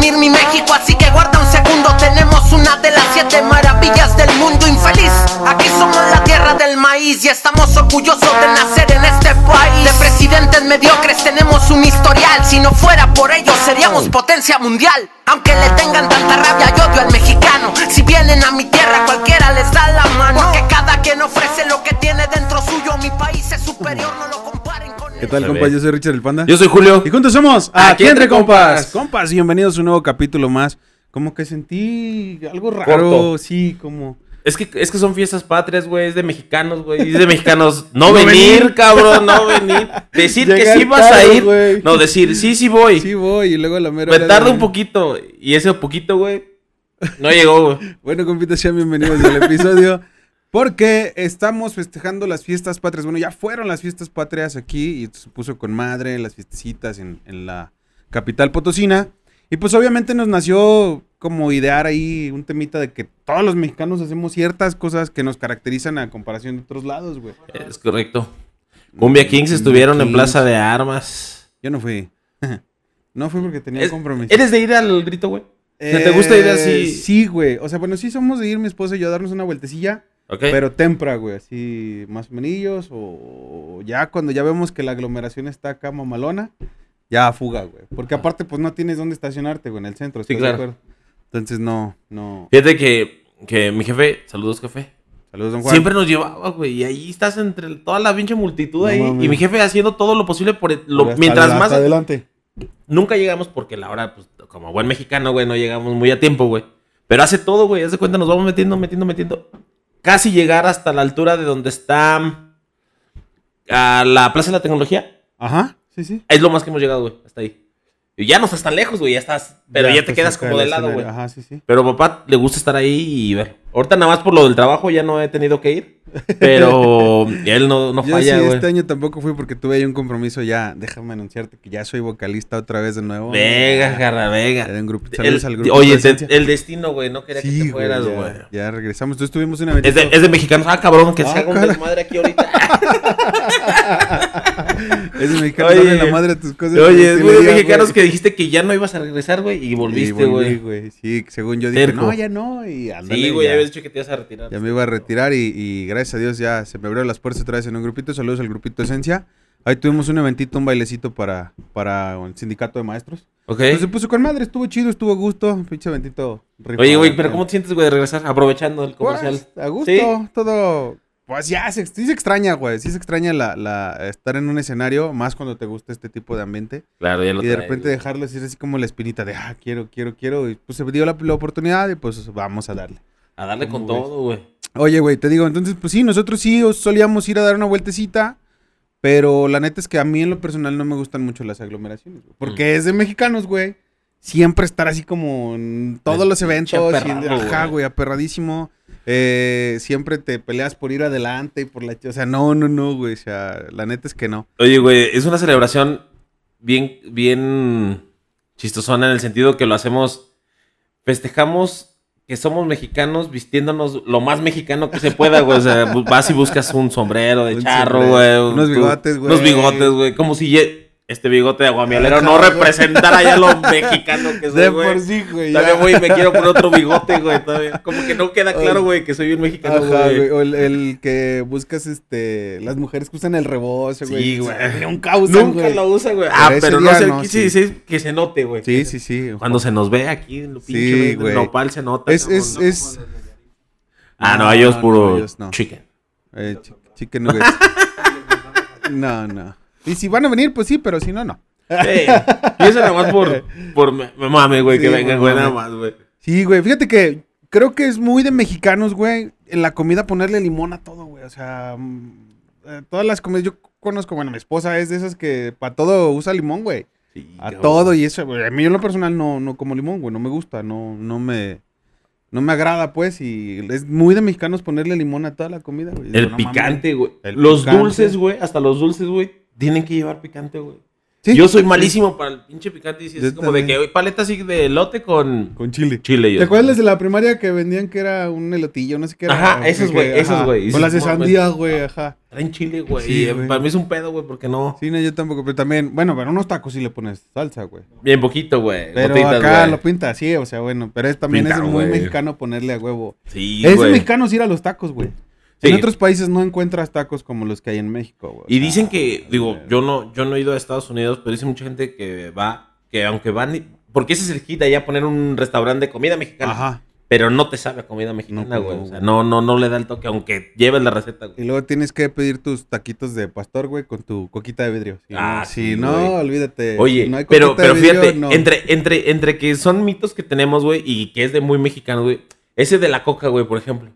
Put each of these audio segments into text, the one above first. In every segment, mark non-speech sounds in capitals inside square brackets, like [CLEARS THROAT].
unir mi México, así que guarda un segundo. Tenemos una de las siete maravillas del mundo infeliz. Aquí somos la tierra del maíz y estamos orgullosos de nacer en este país. De presidentes mediocres tenemos un historial. Si no fuera por ellos, seríamos potencia mundial. Aunque le tengan tanta rabia y odio al mexicano. Si vienen a mi tierra, cualquiera les da la mano. Porque cada quien ofrece lo que tiene dentro suyo. Mi país es superior, no lo ¿Qué tal, compas? Yo soy Richard el Panda. Yo soy Julio. Y juntos somos Aquí Entre Compas. Compas, bienvenidos a un nuevo capítulo más. Como que sentí algo raro, Corto. sí, como... Es que, es que son fiestas patrias, güey. Es de mexicanos, güey. Es de mexicanos. [LAUGHS] No, No venir, venir. cabrón, no venir. [LAUGHS] Decir que sí vas a tarde, ir. güey. No, decir sí, sí voy. Sí voy, y luego a la mera Me hora tarda de- un poquito. Y ese poquito, güey. No llegó, güey. [LAUGHS] Bueno, compitas, sean bienvenidos al episodio. Porque estamos festejando las fiestas patrias. Bueno, ya fueron las fiestas patrias aquí y se puso con madre las fiestecitas en, en la capital potosina. Y pues obviamente nos nació como idear ahí un temita de que todos los mexicanos hacemos ciertas cosas que nos caracterizan a comparación de otros lados, güey. Es correcto. Cumbia Kings estuvieron en. Plaza de Armas. Yo no fui. [LAUGHS] no fui porque tenía Es- compromiso. ¿Eres de ir al grito, güey? ¿Te gusta ir así? Eh, Sí, güey. O sea, bueno, sí somos de ir mi esposa y yo a darnos una vueltecilla. Pero tempra, güey, así más o menos, o ya cuando ya vemos que la aglomeración está acá mamalona, ya fuga, güey. Porque aparte, pues no tienes dónde estacionarte, güey, en el centro. Sí, ¿estás de claro. acuerdo? Entonces, no, no. Fíjate que, que mi jefe, saludos, jefe. Saludos, don Juan. Siempre nos llevaba, güey. Y ahí estás entre toda la pinche multitud No ahí. Y mi jefe haciendo todo lo posible por el- lo- hasta mientras hasta más. adelante. Nunca llegamos porque la hora, pues, como buen mexicano, güey, no llegamos muy a tiempo, güey. Pero hace todo, güey. Haz de cuenta, nos vamos metiendo, metiendo, metiendo. Casi llegar hasta la altura de donde está a la Plaza de la Tecnología. Ajá, sí, sí. Es lo más que hemos llegado, güey. Hasta ahí. Y ya no estás tan lejos, güey. Ya estás. Pero ya, te pues, quedas como de lado, güey. Ajá, sí, sí. Pero papá le gusta estar ahí y ver. Ahorita nada más por lo del trabajo ya no he tenido que ir. Pero [LAUGHS] él no, no Yo falla, sí, güey. este año tampoco fui porque tuve ahí un compromiso ya. Déjame anunciarte que ya soy vocalista otra vez de nuevo. Venga, garra, de un grupo. El- al grupo. oye, te- el destino, güey, no quería que Sí, te güey, fueras, güey. ya regresamos. Entonces tuvimos una Es de, es de mexicanos. Ah, cabrón, que Ah, se haga un desmadre aquí ahorita. [LAUGHS] Es mexicano, Oye, la madre a tus cosas. Oye, es Sí muy de mexicanos güey. que dijiste que ya no ibas a regresar, güey, y volviste, Y volví, güey. Sí, según yo dije, Terco. no, ya no. Y ándale, Sí, güey, ya habías dicho que te ibas a retirar. ya me iba a retirar y, y gracias a Dios ya se me abrieron las puertas otra vez en un grupito. Saludos al grupito Esencia. Ahí tuvimos un eventito, un bailecito para, para un sindicato de maestros. Ok. Entonces se puso con madre, estuvo chido, estuvo a gusto. Pinche eventito. rifado, Oye, güey, pero. ¿cómo te sientes, güey, de regresar? Aprovechando el comercial. Pues, a gusto, ¿Sí? todo. Pues ya, se, sí se extraña, güey. Sí se extraña la, la, estar en un escenario, más cuando te gusta este tipo de ambiente. Claro, ya lo Y de repente güey. dejarlo así, así como la espinita de, ah, quiero, quiero, quiero. Y pues se dio la, la oportunidad y pues vamos a darle. A darle con todo, güey. Oye, güey, te digo, entonces, pues sí, nosotros sí os solíamos ir a dar una vueltecita. Pero la neta es que a mí en lo personal no me gustan mucho las aglomeraciones, güey. Porque es de mexicanos, güey. Siempre estar así como en todos El los eventos. y- aperrado, ajá, güey. güey, aperradísimo. Eh, siempre te peleas por ir adelante y por la... O sea, no, no, no, güey. O sea, la neta es que no. Oye, güey, es una celebración bien, bien chistosona en el sentido que lo hacemos, festejamos que somos mexicanos vistiéndonos lo más mexicano que se pueda, güey. O sea, [LAUGHS] vas y buscas un sombrero de Un charro, sombrero, güey. un- unos bigotes, güey. Unos bigotes, güey. Como si este bigote de aguamialero Ajá, no representara ya lo [LAUGHS] mexicano que soy, De güey. por sí, güey. Ya. güey, me quiero poner otro bigote, güey. Todavía. Como que no queda claro, güey, que soy un mexicano, güey. O el, el que buscas, este... Las mujeres que usan el rebozo, güey. Sí, güey. [LAUGHS] Nunca usan, Nunca lo usa, güey. Ah, Pero no sé, no, sí, sí. sí, que se note, güey. Sí, sí, sí. Cuando se nos ve aquí en lo Sí, pinche, güey. güey. Nopal se nota. Es, es, ¿no? es... Ah, no, ellos puro no, ellos no. chicken. Eh, chi- chicken nuggets. [LAUGHS] no, no. Y si van a venir, pues sí, pero si no, no. Sí. Y eso nada más por, por me, me mame, güey, Sí, que vengan, güey, nada más, güey. Sí, güey. Fíjate que creo que es muy de mexicanos, güey, en la comida ponerle limón a todo, güey. O sea, mm, eh, todas las comidas yo conozco, bueno, mi esposa es de esas que para todo usa limón, güey. Sí, A cabrón. todo y eso, güey. A mí yo en lo personal no, no como limón, güey. No me gusta, no, no me... No me agrada, pues, y es muy de mexicanos ponerle limón a toda la comida, güey. El no picante, güey. Los picante. dulces, güey, hasta los dulces, güey, tienen que llevar picante, güey. Sí, Yo soy sí. malísimo para el pinche picante. Y sí, es Yo como de que "Oye, paleta así de elote con Con chile. ¿Te acuerdas de la primaria que vendían que era un elotillo? No sé qué era. Ajá, esos, güey, esos, güey. Con las de dices, "No, sandía, güey, ajá. Traen chile, güey. Sí, y, eh, para mí es un pedo, güey, porque no. Sí, no, yo tampoco, pero también, bueno, pero unos tacos sí le pones salsa, güey. Bien poquito, güey. Pero gotitas, acá lo pinta así, o sea, bueno, pero es, también es muy mexicano ponerle a huevo. Sí, es güey. mexicano ir a los tacos, güey. Sí. En otros países no encuentras tacos como los que hay en México, güey. Y dicen que, digo, güey. yo no, yo no he ido a Estados Unidos, pero dice mucha gente que va, que aunque van, porque ese es el hit allá poner un restaurante de comida mexicana, Ajá. pero no te sabe a comida mexicana, güey. no, o sea, no, no, no le da el toque, aunque lleves la receta, Y güey. luego tienes que pedir tus taquitos de pastor, güey, con tu coquita de vidrio. Si Ah, no, sí, si no, güey. olvídate. Oye, Si no hay pero, coquita pero de vidrio, fíjate, no. entre, entre, entre que son mitos que tenemos, güey, y que es de muy mexicano, güey. Ese de la coca, güey, por ejemplo.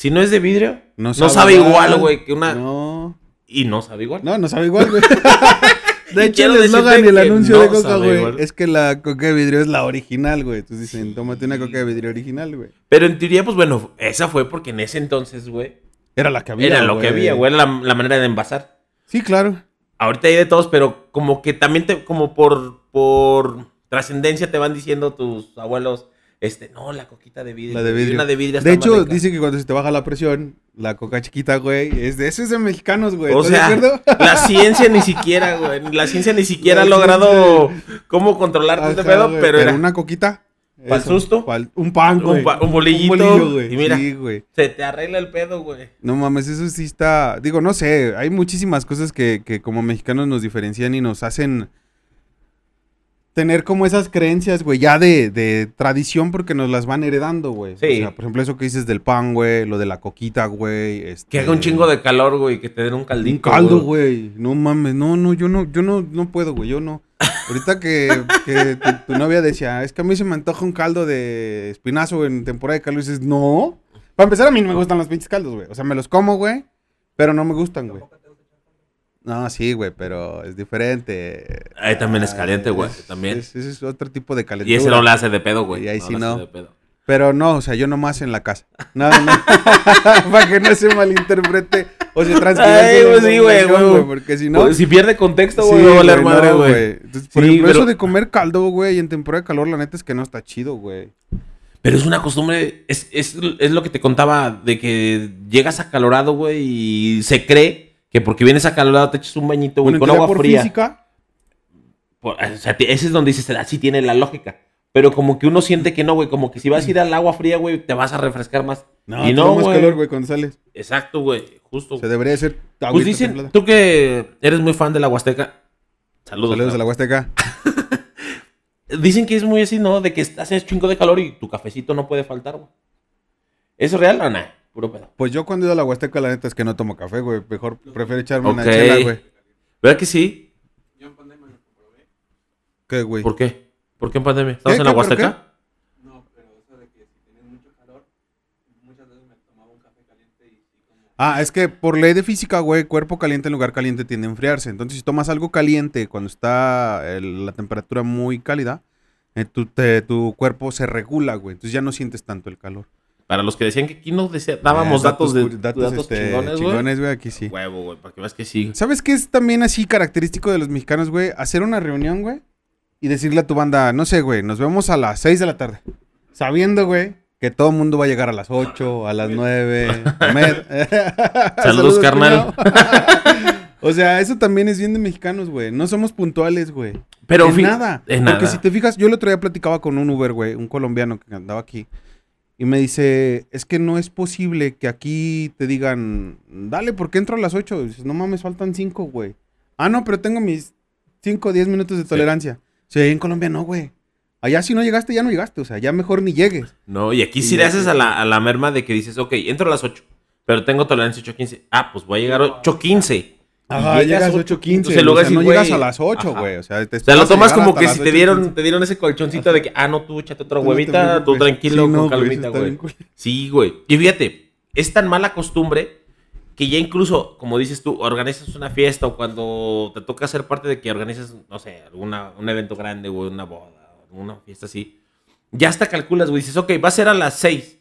Si no es de vidrio, no sabe, igual, güey, que una. No, Y no sabe igual. no, no sabe igual, güey. [LAUGHS] [LAUGHS] De hecho, el eslogan y el anuncio no de Coca, güey, es que la coca de vidrio es la original, güey. Entonces dicen, tómate una coca de vidrio original, güey. Pero en teoría, pues bueno, esa fue porque en ese entonces, güey, Era la que había, era lo que había, güey, era la, la manera de envasar. Sí, claro. Ahorita hay de todos, pero como que también te, como por, por trascendencia te van diciendo tus abuelos, este, no, la coquita de vidrio. La de vidrio. Una de vidrio De hecho, rica". dice que cuando se te baja la presión, la coca chiquita, güey, es de eso es de mexicanos, güey. O ¿Estás sea, [LAUGHS] la ciencia ni [LAUGHS] siquiera, güey, la ciencia ni siquiera ha logrado cómo controlarte este pedo, güey, pero, era, una coquita. ¿Pa'l eso, susto? pa'l- un pan, Un güey. pa- un bolillito, bolillo, güey. y mira. Sí, güey. se te arregla el pedo, güey. No mames, eso sí está. Digo, no sé, hay muchísimas cosas que, que como mexicanos nos diferencian y nos hacen tener como esas creencias, güey, ya de, de tradición porque nos las van heredando, güey. Sí. O sea, por ejemplo, eso que dices del pan, güey, lo de la coquita, güey. Este... Que haga un chingo de calor, güey, que te den un Un caldito. caldo, güey. No mames, no, no, yo no, yo no, no puedo, güey, yo no. Ahorita que, [LAUGHS] que tu, tu novia decía, es que a mí se me antoja un caldo de espinazo en temporada de calor, y dices, no. Para empezar, a mí no me gustan los pinches caldos, güey. O sea, me los como, güey, pero no me gustan, güey. No, sí, güey, pero es diferente. Ahí también es caliente, güey, también. es- Ese es otro tipo de calentura. Y ese no le hace de pedo, güey. Y ahí sí no. de pedo. Pero no, o sea, yo nomás en la casa. No, no. [LAUGHS] Para que no se malinterprete o se la pues sí, güey, güey. Porque si no... Pues, si pierde contexto, Sí, güey, va a valer güey, madre, no, güey. Entonces, por Sí, ejemplo, pero- eso de comer caldo, güey, en temporada de calor, la neta es que no está chido, güey. Pero es una costumbre, es, es, es lo que te contaba, de que llegas acalorado, güey, y se cree que porque vienes acalorado te echas un bañito, güey, Bueno, con agua por fría. física, Por- o sea, ese es donde dices, así tiene la lógica. Pero como que uno siente que no, güey, como que si vas a ir al agua fría, güey, te vas a refrescar más. no, y no, más güey. calor, güey, cuando sales. Exacto, güey, justo. O sea, debería ser pues dicen, templada. tú que eres muy fan de la Huasteca. Saludos. Saludos a la. Huasteca. [LAUGHS] Dicen que es muy así, ¿no? De que en chingo de calor y tu cafecito no puede faltar, güey. ¿Eso es real o no? Puro pedo. Pues yo cuando he ido a la Huasteca, la neta es que no tomo café, güey. Mejor prefiero echarme una Ok. chela, güey. ¿Verdad que sí? ¿Qué, güey? ¿Por qué? ¿Por qué en pandemia? ¿Estamos ¿Qué? en la ¿Qué? ¿Por Huasteca? Ah, es que por ley de física, güey, cuerpo caliente en lugar caliente tiende a enfriarse. Entonces, si tomas algo caliente cuando está el- la temperatura muy cálida, eh, tu, te- tu cuerpo se regula, güey. Entonces ya no sientes tanto el calor. Para los que decían que aquí decía- dábamos Eh, datos, de datos, este, chingones, güey. chingones, güey, aquí sí. Huevo, güey, para que veas que sí. ¿Sabes qué es también así característico de los mexicanos, güey? Hacer una reunión, güey, y decirle a tu banda, no sé, güey, nos vemos a las 6 de la tarde. Sabiendo, güey, que todo el mundo va a llegar a las 8, a las 9. [LAUGHS] Saludos, [LAUGHS] carnal. [LAUGHS] o sea, eso también es bien de mexicanos, güey. No somos puntuales, güey. Pero nada. en Porque nada. si te fijas, yo el otro día platicaba con un Uber, güey, un colombiano que andaba aquí. Y me dice, es que no es posible que aquí te digan, dale, ¿por qué entro a las 8? dices, no mames, faltan 5, güey. Ah, no, pero tengo mis 5 o 10 minutos de tolerancia. Sí, en Colombia no, güey. Allá si no llegaste, ya no llegaste. O sea, ya mejor ni llegues. No, y aquí sí le haces a la, a la merma de que dices, ok, entro a las 8, pero tengo tolerancia 8.15. Ah, pues voy a llegar a 8.15. Ajá, llegas 8:15. 8.15. Entonces, o luego sea, no güey, llegas a las 8, ajá. güey. O sea, te O sea, lo tomas como que si te dieron, 8:15. te dieron ese colchoncito de que, ah, no, tú échate otra huevita, tú tranquilo, Sí, no, con calmita, güey. Sí, güey. Y fíjate, es tan mala costumbre que ya incluso, como dices tú, organizas una fiesta o cuando te toca ser parte de que organizas, no sé, alguna, un evento grande, güey, una boda, una fiesta así. Ya hasta calculas, güey, dices, ok, va a ser a las 6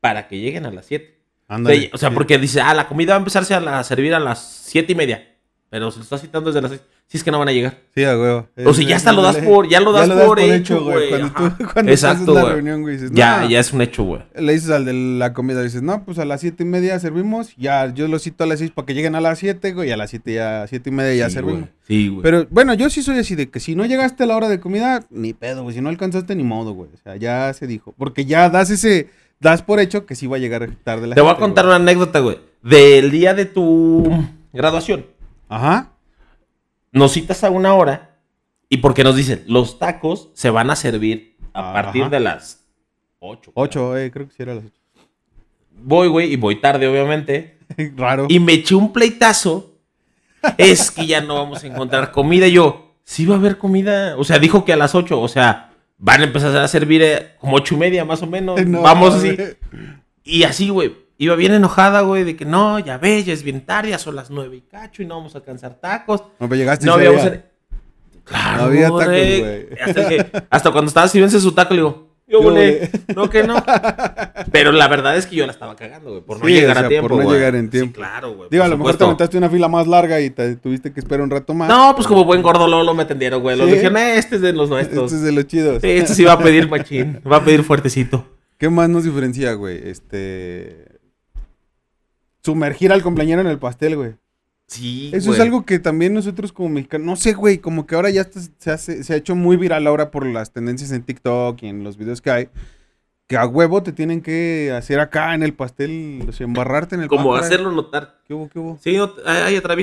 para que lleguen a las 7. Ándale, o sea, sí. porque dice, ah, la comida va a empezarse a la- a servir a las 7 y media. Pero se lo está citando desde las 6. si es que no van a llegar. Sí, a huevo. O sea, ya hasta lo das por- ya lo das por hecho, güey. Cuando tú [LAUGHS] cuando Exacto, la reunión, güey, dices, Ya, "No". ya es un hecho, güey. Le dices al de la comida, dices, no, pues a las siete y media servimos, ya, yo los cito a las seis para que lleguen a las siete, güey, y a las siete ya, siete y media ya servimos. güey. Sí, güey. Pero bueno, yo sí soy así de que si no llegaste a la hora de comida, ni pedo, güey. Si no alcanzaste, ni modo, güey. O sea, ya se dijo. Porque ya das ese, das por hecho que sí va a llegar tarde la Te voy a contar güey. una anécdota, güey. Del día de tu [CLEARS THROAT] graduación. Ajá. Nos citas a una hora y porque nos dicen, los tacos se van a servir a Ajá. partir de las 8. Ocho, eh, creo que sí era las ocho. Voy, güey, y voy tarde, obviamente. [LAUGHS] Raro. Y me eché un pleitazo. Es que ya no vamos a encontrar comida. Y yo, sí va a haber comida. O sea, dijo que a las 8. O sea, van a empezar a servir eh, como ocho y media más o menos. No, vamos así. güey. Y así, güey. Iba bien enojada, güey, de que no, ya ves, ya es bien tarde, ya son las nueve y cacho y no vamos a alcanzar tacos. No, pero llegaste y No sí había. Claro, No había tacos, güey. Hasta, hasta cuando estaba sirviéndose su taco, le digo, yo, güey. [LAUGHS] no que no. Pero la verdad es que yo la estaba cagando, güey, por no Sí, llegar o sea, a tiempo. por no güey. llegar en Sí, tiempo. claro, güey. Digo, a lo mejor te aventaste una fila más larga y te tuviste que esperar un rato más. No, pues como buen gordo Lolo me atendieron, güey. Lo ¿Sí? dijeron, "Eh, este es de los nuestros. Este es de los chidos. Sí, este sí va a pedir machín, va a pedir fuertecito. ¿Qué más nos diferencia, güey? Este. Sumergir al compañero en el pastel, güey. Sí, Eso es algo que también nosotros como mexicanos, no sé, güey, como que ahora ya está- se, hace- se ha hecho muy viral ahora por las tendencias en TikTok y en los videos que hay, que a huevo te tienen que hacer acá en el pastel, o sea, embarrarte en el Como pastel. hacerlo notar. ¿Qué hubo, qué hubo? Sí, no, ay, ay, tra-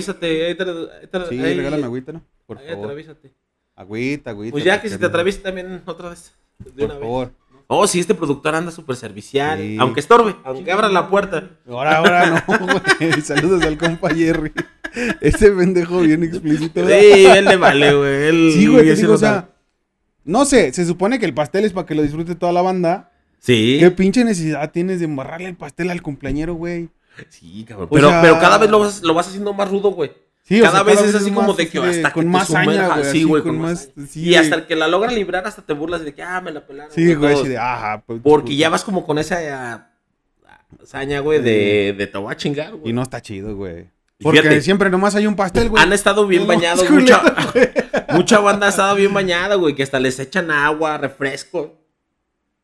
tra- Sí, ahí- regálame agüita, ¿no? Por ahí favor. Agüita, agüita. Pues ya que si te no- atraviesa también otra vez. De Por una vez. Oh, sí, este productor anda súper servicial. Sí. Aunque estorbe, aunque abra la puerta. Ahora, ahora no, [LAUGHS] güey. Saludos al compa Jerry. Ese pendejo bien explícito. ¿verdad? Sí, él le vale, güey. Él Sí, güey, digo, o sea, no sé, se supone que el pastel es para que lo disfrute toda la banda. Sí. ¿Qué pinche necesidad tienes de embarrarle el pastel al cumpleañero, güey? Sí, cabrón. O Pero, sea- pero cada vez lo vas, lo vas haciendo más rudo, güey. Sí, o cada sea, vez es es así como de que así hasta con que más sumerjas, güey, sí, güey, con con más- más- sí, y hasta el que la logra librar hasta te burlas de que ah, me la pelaron. Sí, güey, así de, ajá. pues, Porque ya vas como con esa ah, hazaña, güey, de, de te voy a chingar, güey. Y no está chido, güey. Porque fíjate, siempre nomás hay un pastel, güey. Han estado bien No, bañados, [LAUGHS] es mucha, [LAUGHS] mucha banda ha estado bien bañada, güey, que hasta les echan agua, refresco.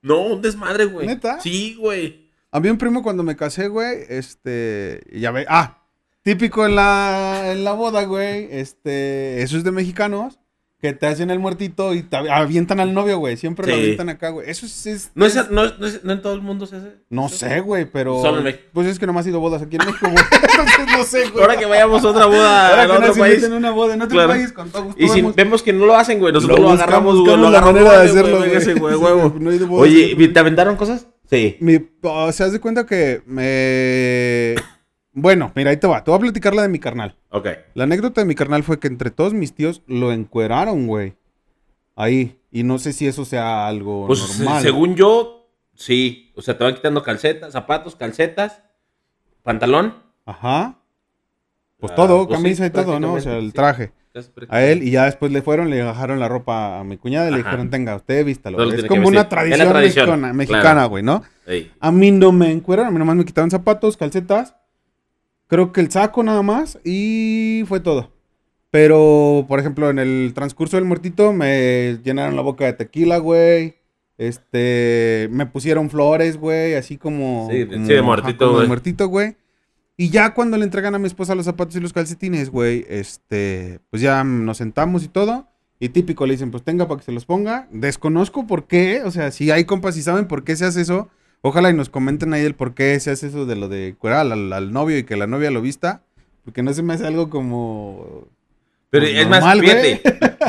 No, un desmadre, güey. ¿Neta? Sí, güey. A mí un primo cuando me casé, güey, este, ya ve, ah, típico en la, en la boda, güey, este, eso es de mexicanos, que te hacen el muertito y te avientan al novio, güey, siempre lo Sí. avientan acá, güey, eso es, es- No, es, no, es- no es- no en todo el mundo se hace. no sé, güey, pero, Solo en México. pues es que nomás he ido a bodas aquí en México, güey, [LAUGHS] entonces no sé, güey. Ahora que vayamos a otra boda Ahora que otro nos país. inviten a una boda en otro Claro. país, con todo gusto Y si vamos. vemos que no lo hacen, güey, nosotros Lo buscamos, agarramos, güey, buscamos lo la agarramos. manera de hacerlo, güey, véngase, güey, Sí, huevo. [LAUGHS] no hay de bodas, Oye. ¿te aventaron cosas? Sí. Mi, o sea, haz de cuenta que me... Bueno, mira, ahí te va. Te voy a platicar la de mi carnal. Ok. La anécdota de mi carnal fue que entre todos mis tíos lo encueraron, güey. Ahí. Y no sé si eso sea algo Pues normal. según yo, sí. O sea, te van quitando calcetas, zapatos, calcetas, pantalón. Ajá. Pues Ah, todo, pues sí, camisa y todo, ¿no? O sea, el traje. A él y ya después le fueron, le bajaron la ropa a mi cuñada y le Ajá. dijeron, tenga, usted vístalo. Es como una tradición, tradición, mexicana, claro. mexicana, güey, ¿no? Ey. A mí no me encueraron, a mí nomás me quitaron zapatos, calcetas, creo que el saco nada más y fue todo. Pero, por ejemplo, en el transcurso del muertito me llenaron la boca de tequila, güey. Este, me pusieron flores, güey, así como... Sí, de- como- sí, de muertito, como de güey. muertito, güey. Y ya cuando le entregan a mi esposa los zapatos y los calcetines, güey, este, pues ya nos sentamos y todo. Y típico, le dicen, pues tenga para que se los ponga. Desconozco por qué, o sea, si hay compas y saben por qué se hace eso, ojalá y nos comenten ahí el por qué se hace eso de lo de cuerar al, al novio y que la novia lo vista. Porque no se me hace algo como... Pero Pues es normal, más, fíjate,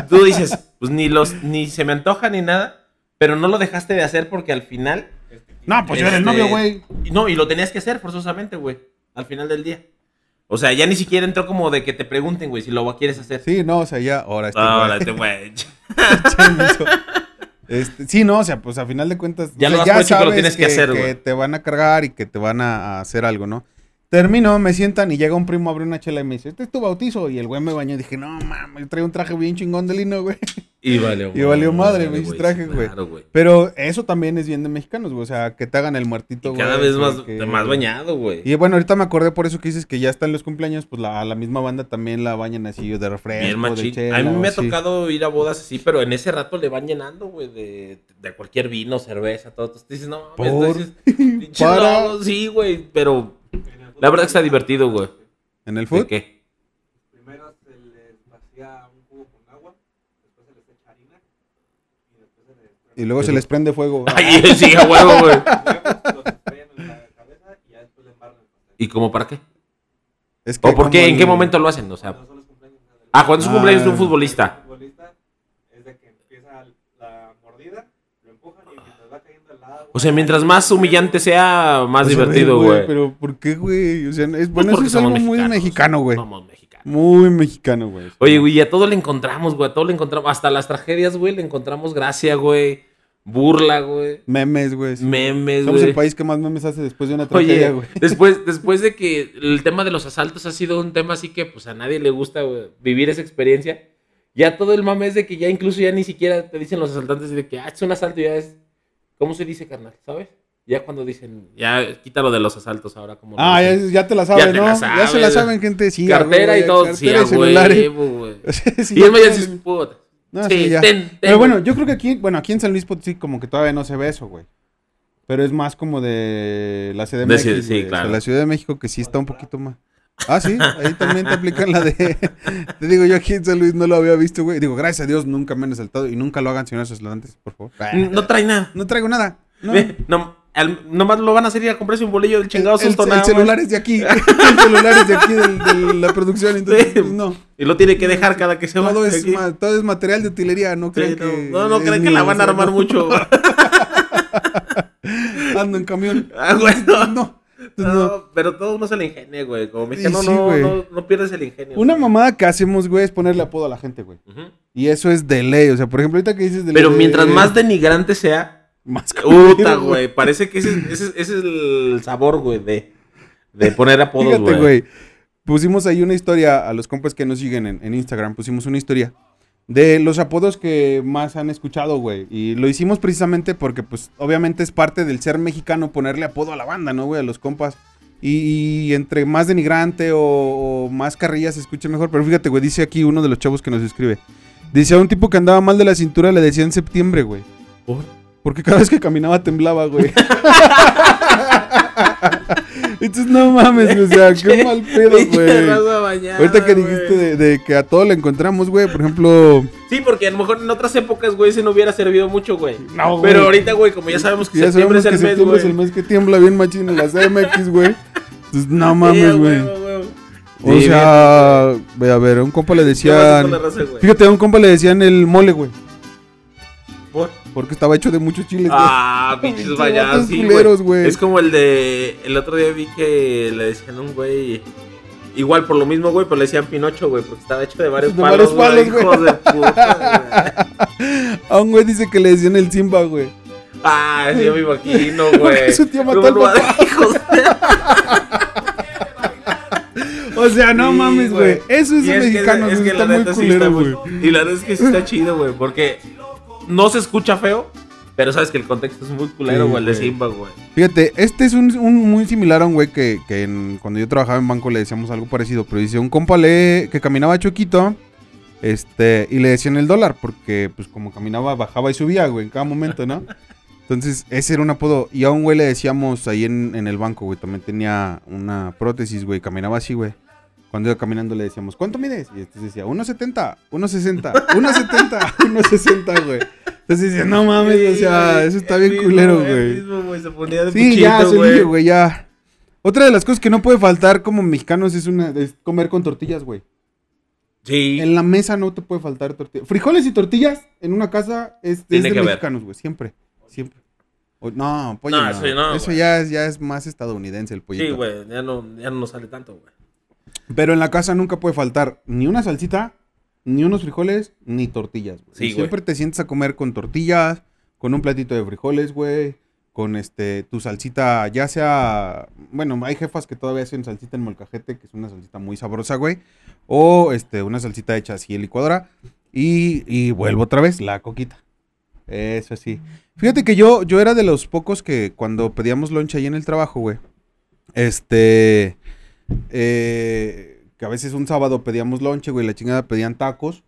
tú dices, pues ni los, ni se me antoja ni nada, pero no lo dejaste de hacer porque al final. No, pues yo era el este, novio, güey. No, y lo tenías que hacer forzosamente, güey, al final del día. O sea, ya ni siquiera entró como de que te pregunten, güey, si lo quieres hacer. Sí, no, o sea, ya, ahora este güey. este güey. [LAUGHS] Este, sí, no, o sea, pues a final de cuentas. Ya o lo hecho que sabes tienes que hacer, güey. te van a cargar y que te van a, a hacer algo, ¿no? Termino, me sientan y llega un primo, abre una chela y me dice, este es tu bautizo. Y el güey me bañó y dije, no mames, traigo un traje bien chingón de lino, güey. Y valió [LAUGHS] Y valió madre, me hice traje, güey. Claro, güey. Pero eso también es bien de mexicanos, güey. O sea, que te hagan el muertito, güey. cada vez más, que- más bañado, güey. Y bueno, ahorita me acordé por eso que dices que ya están los cumpleaños, pues la, a la misma banda también la bañan así de refresco, Bien de machín. chela, A mí me ha tocado ir a bodas así, pero en ese rato le van llenando, güey, de, de cualquier vino, cerveza, todo. Entonces dices, no, mames, dices, [LAUGHS] Para. sí, güey, pero la verdad que está divertido, güey. ¿En el ¿De food? qué? Primero se les vacía un cubo con agua, después se les echa harina y después se les prende Y luego se les prende fuego. [LAUGHS] Ay, [LAUGHS] sí, a huevo, güey. huevos, los estrellan en la cabeza y ya después le embarran el pastel. ¿Y cómo para qué? Es que ¿O por qué? ¿En qué momento lo hacen? O sea, ah, cuando es un Ah. cumpleaños de un futbolista es de que empieza la mordida, lo empujan y mientras va cayendo el agua. O sea, mientras más humillante sea, más O sea, divertido, Pues, güey. Pero ¿por qué, güey? O sea, es, Pues bueno, eso porque es algo somos muy mexicanos. mexicano, güey. Somos mexicanos. Muy mexicano, güey. Oye, güey, y a todo le encontramos, güey. A todo le encontramos. Hasta las tragedias, güey, le encontramos gracia, güey. Burla, güey. Memes, güey. sí. Memes, Somos güey. el país que más memes hace después de una tragedia, güey. después, después de que el tema de los asaltos ha sido un tema así que pues a nadie le gusta güey, vivir esa experiencia, ya todo el mame es de que ya incluso ya ni siquiera te dicen los asaltantes de que ah, es un asalto, ya es. ¿Cómo se dice, carnal? ¿Sabes? Ya cuando dicen, ya quítalo de los asaltos ahora como. Ah, ya, te la sabes, te ¿no? la ya se la saben, gente. Sí, Cartera y todo, cartera sí, y celulares. güey. [LAUGHS] Sí, Y todo- así, puta. No, sí, sí, ya. ten, ten, Pero bueno, yo creo que aquí, bueno, aquí en San Luis Potosí como que todavía no se ve eso, güey. Pero es más como de la Ciudad de De México. Sí, güey. O sea, claro. la Ciudad de México que sí está un poquito más. Ah, sí, ahí también te aplican la de. [LAUGHS] Te digo, yo aquí en San Luis no lo había visto, güey. Digo, gracias a Dios nunca me han asaltado y nunca lo hagan, señores asaltantes, por favor. No trae nada. No traigo nada. No. No, al- nomás lo van a hacer ir a comprarse un bolillo del chingado el, el- [LAUGHS] el celular es de aquí. el celular es de aquí de, la producción. Entonces, Sí. pues, no. Y lo tiene que dejar cada que se va. Todo es, aquí. ma- todo es material de utilería. No Sí, creen no, que. no, no es creen que mío, la van a armar no. mucho. [LAUGHS] Ando en camión. Ah, güey, no. No. No. pero todo uno se le ingenia, güey. Como mexicano sí, no, no, no pierdes el ingenio. Una güey. mamada que hacemos, güey, es ponerle apodo a la gente, güey. Y eso es de ley. O sea, por ejemplo, ahorita que dices de Pero mientras más denigrante sea, Más puta, güey. Parece que ese, ese, ese es el sabor, güey, de, de poner apodos, Fíjate, güey. güey. Pusimos ahí una historia a los compas que nos siguen en, en Instagram. Pusimos una historia de los apodos que más han escuchado, güey. Y lo hicimos precisamente porque, pues, obviamente es parte del ser mexicano ponerle apodo a la banda, ¿no, güey? A los compas. Y, y entre más denigrante o, o más carrillas se escuche mejor. Pero fíjate, güey, dice aquí uno de los chavos que nos escribe. Dice a un tipo que andaba mal de la cintura le decía en septiembre, güey. ¿Por? Porque cada vez que caminaba temblaba, güey. [LAUGHS] Entonces, no mames, o sea, qué [LAUGHS] mal pedo, güey. Ahorita que dijiste de, de que a todo le encontramos, güey, por ejemplo, Sí, porque a lo mejor en otras épocas, güey, ese no hubiera servido mucho, güey. No, güey. Pero ahorita, güey, como ya sabemos que ya septiembre sabemos es que el mes, septiembre es el mes que tiembla bien machín en la CMX, güey. Entonces, no mames, güey. O Sí, sea, ve a ver, a un compa le bien. ¿Qué pasa con decían... la raza, güey? Fíjate, a un compa le decían el mole, güey. ¿Por? Porque estaba hecho de muchos chiles, güey. Ah, pinches vatos sí, güey. güey. Es como el de. El otro día vi que le decían a un güey. Igual por lo mismo, güey, pero le decían Pinocho, güey, porque estaba hecho de varios De palos, varios güey. palos, Hijos de puta, güey. [LAUGHS] A un güey dice que le decían el Simba, güey. Ah, sí, yo me imagino, [LAUGHS] güey. su tío mató ¿Cómo al papá. [LAUGHS] O sea, no Sí, mames, güey. Eso es Y de que- es güey. que Está la muy neta sí está güey. Y la verdad es que sí está chido, güey, porque no se escucha feo, pero sabes que el contexto es muy culero, Sí, güey, el de. Simba, güey. Fíjate, este es un, un muy similar a un güey que, que en- cuando yo trabajaba en banco le decíamos algo parecido. Pero dice, un compa le, que caminaba choquito, este, y le decían el dólar, porque pues como caminaba, bajaba y subía, güey, en cada momento, ¿no? [LAUGHS] Entonces, ese era un apodo. Y a un güey le decíamos ahí en, en el banco, güey, también tenía una prótesis, güey, caminaba así, güey. Cuando iba caminando le decíamos, ¿cuánto mides? Y este decía, 1.70, 1.60, 1.70, 1.60, güey. Entonces decía, no mames, o sea, eso está bien mismo, culero, güey. mismo, güey, se ponía de Sí, ya, puchito, solillo, güey, ya. Otra de las cosas que no puede faltar como mexicanos es una es comer con tortillas, güey. Sí. En la mesa no te puede faltar tortillas. Frijoles y tortillas en una casa es, de que mexicanos, güey, siempre, siempre. O- no, pollo No, no. eso no, Eso ya es, ya es más estadounidense el pollito. Sí, güey, ya no, ya no nos sale tanto, güey. Pero en la casa nunca puede faltar ni una salsita, ni unos frijoles, ni tortillas. güey. Sí, Y güey. siempre te sientes a comer con tortillas, con un platito de frijoles, güey, con este tu salsita, ya sea, bueno, hay jefas que todavía hacen salsita en molcajete, que es una salsita muy sabrosa, güey, o este una salsita hecha así en licuadora y, y vuelvo otra vez la coquita. Eso sí. Fíjate que yo yo era de los pocos que cuando pedíamos lunch ahí en el trabajo, güey. Este eh, que a veces un sábado pedíamos lonche, güey, la chingada pedían tacos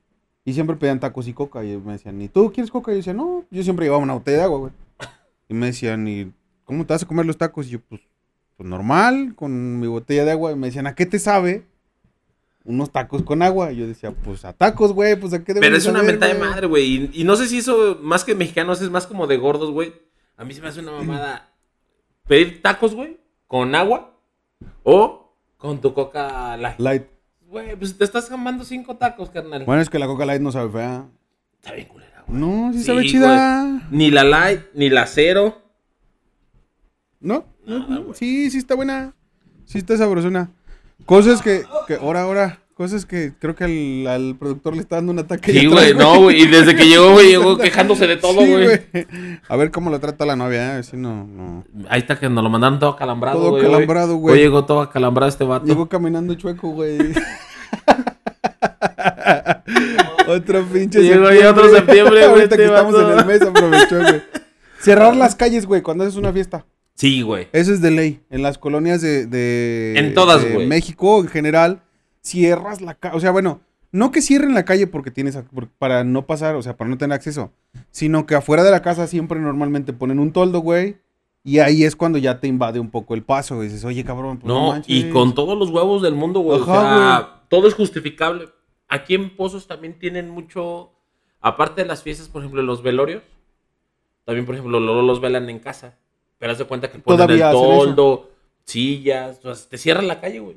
y siempre pedían tacos y coca y me decían, "¿Y tú quieres coca?" Y yo decía, "No, yo siempre llevaba una botella de agua, güey." Y me decían, ¿y cómo te vas a comer los tacos? Y yo, pues, pues normal, con mi botella de agua. Y me decían, ¿a qué te sabe? Unos tacos con agua. Y yo decía, pues a tacos, güey, pues a qué Pero es una mentada de güey?" madre, güey. Y, y no sé si eso, más que mexicanos, es más como de gordos, güey. A mí se me hace una mamada [CLEARS THROAT] pedir tacos, güey, con agua o con tu coca light. Light. Güey, pues te estás jamando cinco tacos, carnal. Bueno, es que la coca light no sabe fea. Está bien culera, güey. No, sí, sabe chida. Ni la light, ni la cero. ¿No? no, Nada, no. güey. Sí, sí está buena. Sí está sabrosona. Cosas que, que ahora, ahora, cosas que creo que al, al productor le está dando un ataque. Sí, güey, no, [LAUGHS] güey. Y desde que llegó, güey, llegó [LAUGHS] quejándose de todo, Sí, güey. A ver cómo lo trata la novia, ¿eh? a ver si no, no. Ahí está que nos lo mandaron todo calambrado, Todo güey. hoy. calambrado, güey. Hoy llegó todo acalambrado este vato. Llegó caminando chueco, güey. [LAUGHS] otro pinche Llegó ya otro septiembre, güey, Ahorita que este estamos en el mes, aprovechó, güey. Cerrar las calles, güey, cuando haces una fiesta. Sí, güey. Eso es de ley. En las colonias de, de- En todas, güey. México, en general, cierras la calle. O sea, bueno, no que cierren la calle porque tienes para no pasar, o sea, para no tener acceso, sino que afuera de la casa siempre normalmente ponen un toldo, güey. Y ahí es cuando ya te invade un poco el paso. Y dices, oye, cabrón, pues no, No, manches". y con todos los huevos del mundo, güey. o sea, todo es justificable. Aquí en Pozos también tienen mucho. Aparte de las fiestas, por ejemplo, los velorios. También, por ejemplo, los velan en casa. Pero haz de cuenta que ponen Todavía el toldo, sillas. O sea, te cierran la calle, güey.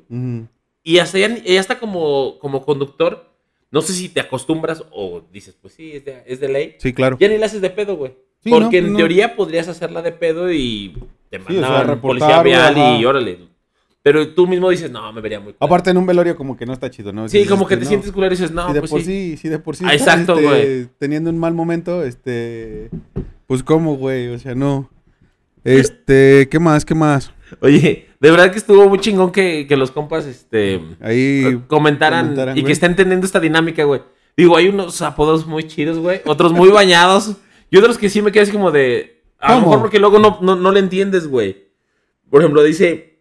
Y hasta ya, ya hasta como, como conductor. No sé si te acostumbras o dices, pues sí, es de, es de ley. Sí, claro. Ya ni la haces de pedo, güey. Sí, Porque no, en no. teoría podrías hacerla de pedo y te Sí, o sea, mandaban policía vial y órale. Pero tú mismo dices, no, me vería muy culero". Aparte en un velorio como que no está chido, ¿no? Sí, como que este, te no. sientes culero y dices, no, si de pues por sí. sí, de por sí Ah, exacto, este, güey. teniendo un mal momento, este, pues cómo, güey, o sea, no. Este, ¿qué más? ¿Qué más? Oye, de verdad que estuvo muy chingón que, que los compas este, Ahí comentaran, comentaran, y que estén entendiendo esta dinámica, güey. Digo, hay unos apodos muy chidos, güey. Otros muy bañados. Y otros que sí me quedé así como de... A lo mejor porque luego no, no, no le entiendes, güey. Por ejemplo, dice...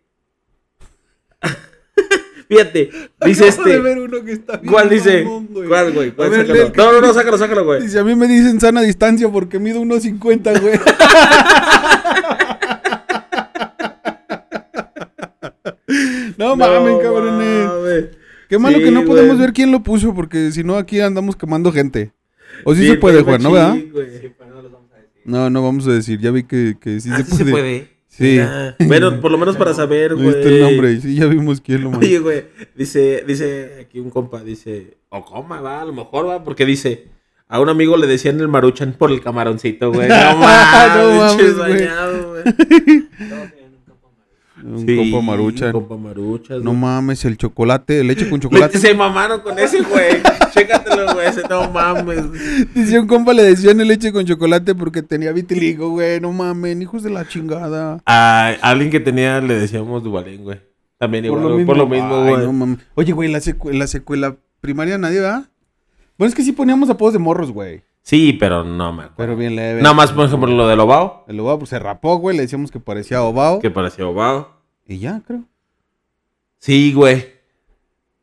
[LAUGHS] Fíjate, dice Acabo de este... ver uno que está bien ¿Cuál dice? mamón, güey. ¿Cuál, güey? ¿Cuál? ver, Sácalo. No, no, no, sácalo, sácalo, güey. Dice, a mí me dicen sana distancia porque mido 1.50, güey. [LAUGHS] no mames, cabrones. mames. Qué malo Sí, que no podemos güey. ver quién lo puso, porque si no aquí andamos quemando gente. O sí, Sí, se puede, Juan, ¿no, verdad? sí, pero no los vamos a decir. No, no vamos a decir. Ya vi que, que sí Ah, se sí puede. se puede. Sí. [LAUGHS] Bueno, por lo menos para saber, güey. está el nombre. y Sí, ya vimos quién lo mandó. Oye, güey, dice, dice aquí un compa, dice, o coma, va, a lo mejor va, porque dice, a un amigo le decían el maruchan por el camaroncito, güey. [LAUGHS] No mames, [LAUGHS] No mames, güey. bañado, güey. Todos tienen un Sí, compa maruchan. Compa maruchas. No güey. mames, el chocolate, leche con chocolate. [LAUGHS] Se mamaron con ese, güey. [LAUGHS] Chécatelo, güey, ese no mames. Dice un compa le decían el leche con chocolate porque tenía vitiligo, güey. No mames, hijos de la chingada. A alguien que tenía le decíamos Dubalín, güey. También igual, güey, por lo mismo, Ay, güey. no mames. Oye, güey, en la, secu- la secuela primaria nadie, ¿verdad? Bueno, es que sí poníamos apodos de morros, güey. Sí, pero no me acuerdo. Pero bien leve. Nada más, por ejemplo, lo del Obao, El Obao pues, se rapó, güey. Le decíamos que parecía Obao. que parecía Obao. Y ya, creo. Sí, güey.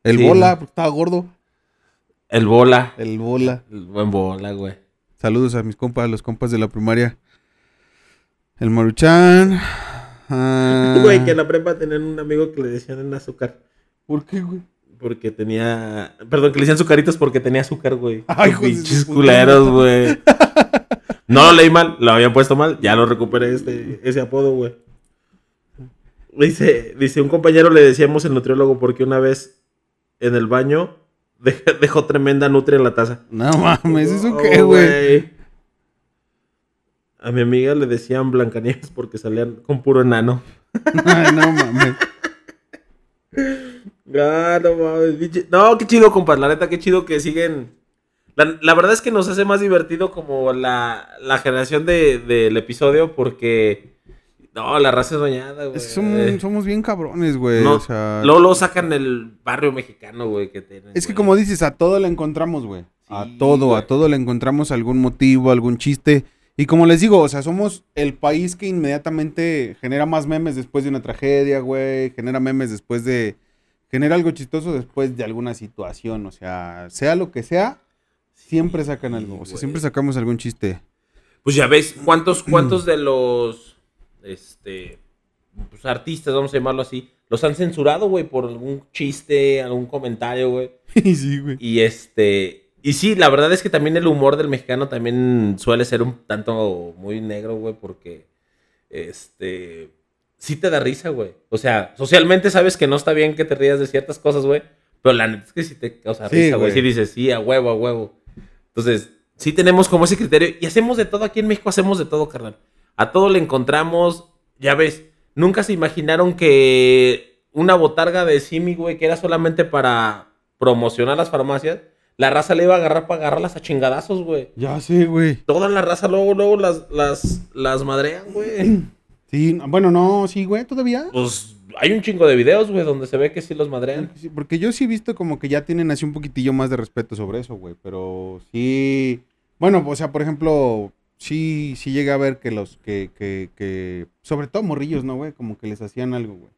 El Sí, Bola, porque estaba gordo. El Bola. El Bola. El buen Bola, güey. Saludos a mis compas, a los compas de la primaria. El Maruchan. Ah, [LAUGHS] Güey, que en la prepa tenían un amigo que le decían el azúcar. ¿Por qué, güey? Porque tenía. Perdón, que le decían azucaritos porque tenía azúcar, güey. [LAUGHS] Ay, Pinches culeros, güey. No lo leí mal, lo habían puesto mal. Ya lo recuperé este, ese apodo, güey. Dice, dice, un compañero le decíamos el nutriólogo porque una vez en el baño [LAUGHS] dej- dejó tremenda nutria en la taza. No mames, ¿eso Oh, qué, güey? A mi amiga le decían Blancanieves porque salían con puro enano. [LAUGHS] Ay, no mames. Ah, no mames, No, qué chido, compas. La neta, qué chido que siguen. La, la verdad es que nos hace más divertido como la, la generación de- del episodio porque No, la raza es doñada, güey. Es que somos, somos bien cabrones, güey. No, o sea, Luego sacan del barrio mexicano, güey, que tienen. es que güey. como dices, a todo le encontramos, güey. a todo, güey. a todo le encontramos algún motivo, algún chiste. Y como les digo, o sea, somos el país que inmediatamente genera más memes después de una tragedia, güey. Genera memes después de... Genera algo chistoso después de alguna situación. O sea, sea lo que sea, siempre sacan algo. O sea, siempre sacamos algún chiste. Pues ya ves, ¿cuántos, cuántos de los este pues, artistas, vamos a llamarlo así, los han censurado, güey, por algún chiste, algún comentario, güey? [LAUGHS] sí, güey. Y este. Y sí, la verdad es que también el humor del mexicano también suele ser un tanto muy negro, güey, porque. Este. Sí te da risa, güey. O sea, socialmente sabes que no está bien que te rías de ciertas cosas, güey. Pero la neta es que sí te causa Sí, risa, güey. güey. Sí dices, sí, a huevo, a huevo. Entonces, sí tenemos como ese criterio. Y hacemos de todo. Aquí en México hacemos de todo, carnal. A todo le encontramos. Ya ves, nunca se imaginaron que una botarga de Simi, güey, que era solamente para promocionar las farmacias, la raza le iba a agarrar para agarrarlas a chingadazos, güey. Ya sé, güey. Toda la raza luego, luego las, las, las madrean, güey. Sí, bueno, no, sí, güey, todavía. Pues hay un chingo de videos, güey, donde se ve que sí los madrean. Sí, porque yo sí he visto como que ya tienen así un poquitillo más de respeto sobre eso, güey. Pero sí. Bueno, o sea, por ejemplo, sí, sí llegué a ver que los que, que, que. Sobre todo morrillos, ¿no, güey? Como que les hacían algo, güey.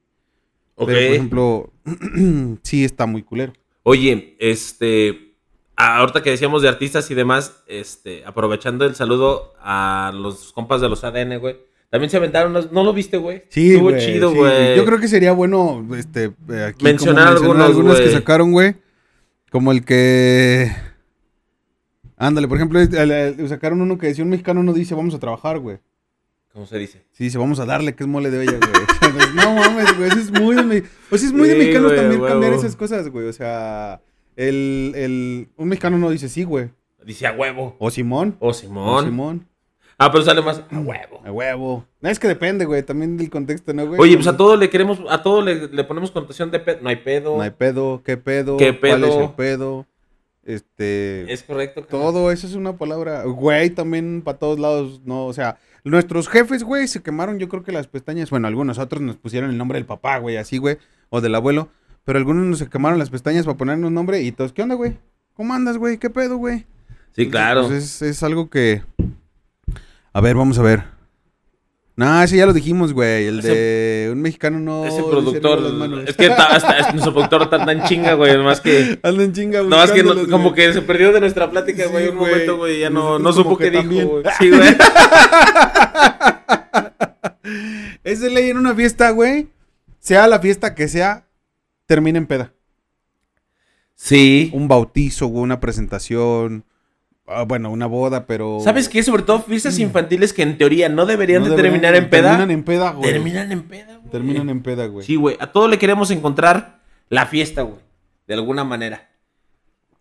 Ok. Pero, por ejemplo, [CLEARS THROAT] sí está muy culero. Oye, este. Ahorita que decíamos de artistas y demás, este, aprovechando el saludo a los compas de los ADN, güey. También se aventaron, unos- ¿no lo viste, güey? Sí, Estuvo chido, sí. güey. Yo creo que sería bueno, este, aquí Mencionar algunos, algunos que sacaron, güey. Como el que... Ándale, por ejemplo, el- sacaron uno que decía, un mexicano no dice, vamos a trabajar, güey. ¿Cómo se dice? Sí, dice, vamos a darle, que es mole de olla, güey. [LAUGHS] No mames, güey, eso es muy de, o sea, es muy de Sí, mexicanos también cambiar esas cosas, güey. O sea, el, el, un mexicano no dice sí, güey. Dice a huevo. O Simón. O O Simón. Ah, pero sale más a huevo. A huevo. No, es que depende, güey, también del contexto, ¿no, güey? Oye, pues a todo le queremos, a todo le, le ponemos connotación de pedo. No hay pedo. No hay pedo, ¿qué pedo? ¿Qué ¿Cuál es pedo? el pedo? Este... Es correcto. carnal. Todo eso es una palabra. Güey, también para todos lados, no, o sea, nuestros jefes, güey, se quemaron, yo creo que las pestañas, bueno, algunos otros nos pusieron el nombre del papá, güey, así, güey, o del abuelo, pero algunos nos se quemaron las pestañas para ponernos nombre y todos, ¿qué onda, güey? ¿Cómo andas, güey? ¿Qué pedo, güey? Sí, claro. Pues es, es algo que... A ver, vamos a ver. No, ese ya lo dijimos, güey, el Ese- de un mexicano no... Ese productor. Es que está- está- es- nuestro productor está tan chinga, güey. Nomás que. [LAUGHS] Anda en chinga, que no- buscándolos, como güey. que se perdió de nuestra plática, Sí, güey. un güey. momento, güey. Ya no, no supo como qué que dijo, también. güey. Sí, güey. [LAUGHS] Es de ley en una fiesta, güey. Sea la fiesta que sea, termina en peda. Sí. Un bautizo, güey, una presentación. Ah, bueno, una boda, pero. ¿Sabes qué? Sobre todo fiestas infantiles que en teoría no deberían No de deberían- terminar en peda. Terminan en peda, güey. Terminan en peda, güey. Terminan en peda, güey. Sí, güey. A todo le queremos encontrar la fiesta, güey. De alguna manera.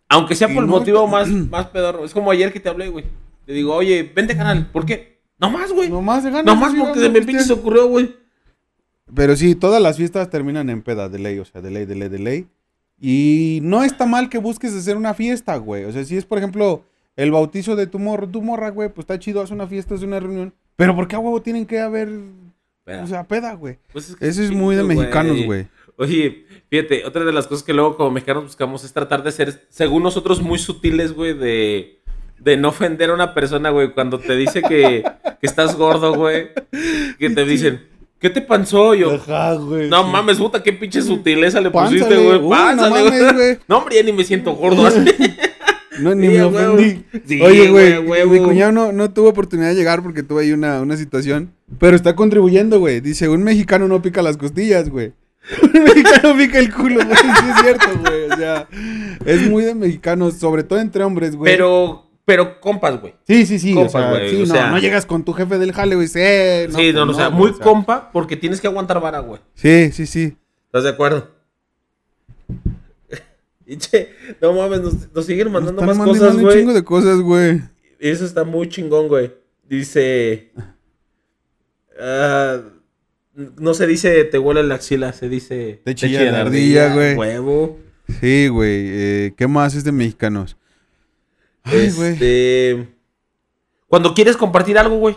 Aunque sea Y por el no- motivo más, [CLEARS THROAT] más pedorro. Es como ayer que te hablé, güey. Te digo, oye, vente canal. ¿Por qué? No más, güey. No Nomás de ganas. más sí, porque de mi pinche se ocurrió, güey. Pero sí, todas las fiestas terminan en peda, de ley, o sea, de ley, de ley, de ley. Y no está mal que busques hacer una fiesta, güey. O sea, si es, por ejemplo, el bautizo de tu morro, tu morra, güey, pues está chido, haz una fiesta, haz una reunión. Pero ¿por qué a huevo tienen que haber, Espera. o sea, peda, güey? Pues que Eso es muy de mexicanos, güey. Oye, fíjate, otra de las cosas que luego como mexicanos buscamos es tratar de ser, según nosotros, muy sutiles, güey, de, de no ofender a una persona, güey. Cuando te dice que, que estás gordo, güey, que te dicen, ¿qué te panzó? Yo, Ajá, güey. no sí. mames, puta, qué pinche sutileza le Pánzale, pusiste, güey. no Pánzale, güey. güey. No, hombre, ya ni me siento gordo. [LAUGHS] No, ni Sí, me ofendí. Sí, Oye, güey, güey, mi cuñado no, no tuvo oportunidad de llegar porque tuvo ahí una, una situación. Pero está contribuyendo, güey. Dice, un mexicano no pica las costillas, güey. [LAUGHS] Un mexicano pica el culo, güey. Sí es cierto, güey. O sea, es muy de mexicanos, sobre todo entre hombres, güey. Pero, pero compas, güey. Sí, sí, sí. compas, o sea, güey, sí, o no, sea- no llegas con tu jefe del jale, güey. Sí, eh, sí, no, o sea, güey, muy compa porque tienes que aguantar vara, güey. Sí, sí, sí. ¿Estás de acuerdo? Y che, no mames, nos, nos siguen mandando Están más mandando cosas, un güey. chingo de cosas, güey. Eso está muy chingón, güey. Dice. ah, no se dice te huele la axila, se dice. Te chilla la ardilla, güey. Huevo. Sí, güey. eh, ¿Qué más es de mexicanos? Ay, güey. Este. Cuando quieres compartir algo, güey.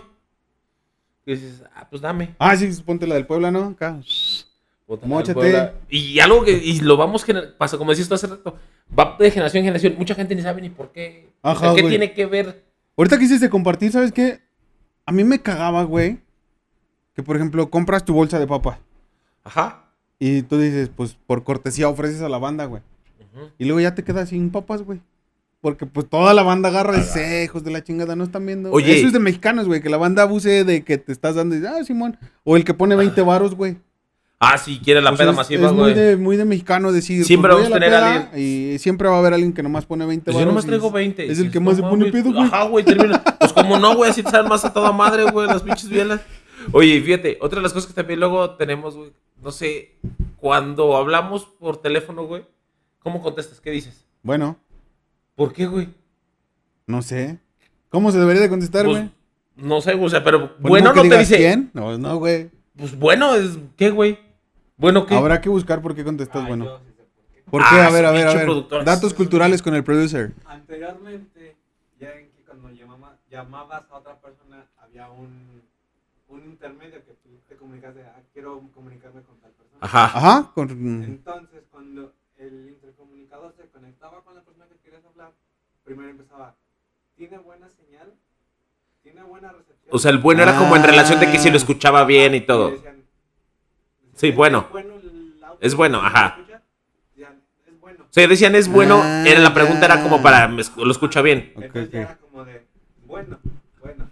Dices, ah, pues dame. Ah, sí, ponte la del Puebla, ¿no? Acá. Y algo que, y lo vamos, pasa como decías tú hace rato, va de generación en generación. Mucha gente ni sabe ni por qué. O sea, Ajá, ¿Qué güey. tiene que ver? Ahorita que hiciste compartir, ¿sabes qué? A mí me cagaba, güey. Que por ejemplo, compras tu bolsa de papa. Ajá. Y tú dices, pues por cortesía ofreces a la banda, güey. Y luego ya te quedas sin papas, güey. Porque pues toda la banda agarra y dice, "Eh, hijos de la chingada, no están viendo. Oye. Eso es de mexicanos, güey, que la banda abuse de que te estás dando y dice, ah, Simón. O el que pone 20 [SIGHS] varos, güey. Ah, si quiere la peda es- masiva, es muy güey. de, muy de mexicano decir, Siempre pues, vamos a tener a alguien. Y siempre va a haber alguien que nomás pone 20 Pues yo nomás traigo es- 20. Es el Dices, que más se pone pedo, güey. Ajá, güey, termina. Pues como no, güey, así te saben más a toda madre, güey, las pinches bielas. Oye, y fíjate, otra de las cosas que también luego tenemos, güey, no sé, cuando hablamos por teléfono, güey, ¿cómo contestas? ¿Qué dices? Bueno, ¿Por qué, güey? no sé. ¿Cómo se debería de contestar, Pues, güey? no sé, güey, o sea, pero Pues, bueno no te dice. quién? No, no, güey. Pues bueno es, ¿qué, güey? Bueno, ¿qué? Habrá que buscar por qué contestas Ah, bueno. yo sí sé por qué. ¿Por qué? Ah, a ver, a ver, a ver. productor. Datos culturales con el producer. Anteriormente, ya en que cuando llamaba- llamabas a otra persona, había un, un intermedio que tú te comunicas de, ah, quiero comunicarme con tal persona. Ajá. Ajá. Con... Entonces, cuando el intercomunicador se conectaba con la persona que querías hablar, primero empezaba, ¿tiene buena señal? ¿Tiene buena recepción? O sea, el bueno era como en relación de que si lo escuchaba bien y todo. decían, Sí, ¿es bueno. el audio? Es bueno, ¿Se ajá. escucha? Decían, es bueno. O sea, decían es bueno, Ah, era la pregunta era como para, lo escucha bien. Ok, Entonces ok. ya era como de, bueno, bueno.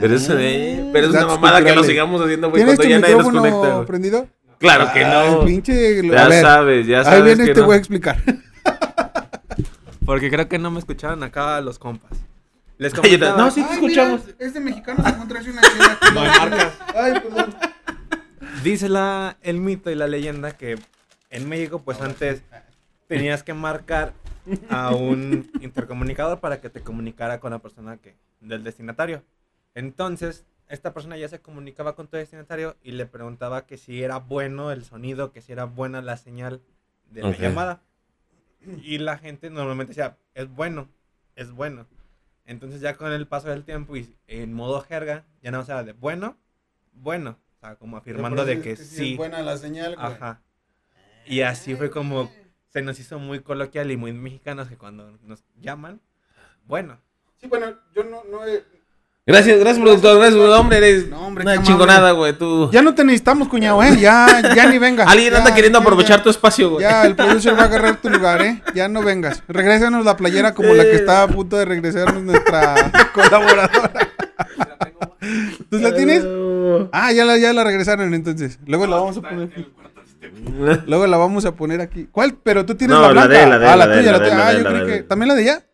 Pero es, eh, pero es una mamada que lo sigamos haciendo, güey, ¿Tienes cuando tu ya nadie nos conecta, güey. prendido? Claro que Ay, no. pinche... Ya ver, sabes, ya sabes. Ahí viene que este no. güey a explicar. [LAUGHS] Porque creo que no me escucharon acá los compas. Les [LAUGHS] comentaba- no, sí te escuchamos. es de mexicanos encontrarse una chela. [LAUGHS] No hay marcas. Ay, perdón. Dice la, el mito y la leyenda que en México, pues antes tenías que marcar a un intercomunicador para que te comunicara con la persona que, del destinatario. Entonces, esta persona ya se comunicaba con tu destinatario y le preguntaba que si era bueno el sonido, que si era buena la señal de la llamada. Y la gente normalmente decía, es bueno, es bueno. Entonces ya con el paso del tiempo y en modo jerga, ya no era de bueno, bueno. O sea, como afirmando de que sí. Es buena la señal, güey. Ajá. Y así fue como se nos hizo muy coloquial y muy mexicanos que cuando nos llaman, bueno. Sí, bueno, yo no, no he... Gracias, gracias, productor. Gracias, hombre. Eres No, hombre, una chingonada, güey. Tú. Ya no te necesitamos, cuñado, ¿eh? Ya, ya ni vengas. Alguien Ya, anda queriendo ya, aprovechar ya. tu espacio, güey. Ya, el producer va a agarrar tu lugar, ¿eh? Ya no vengas. Regrésanos la playera como la que estaba a punto de regresarnos nuestra [LAUGHS] colaboradora. ¿Tú la tienes? Ah, ya la, ya la regresaron entonces. Luego la vamos a poner aquí. [LAUGHS] Luego la vamos a poner aquí. ¿Cuál? Pero tú tienes No, la la blanca. de él, la de ah, la tuya, la tuya. Ah, yo de que. ¿También la de ella?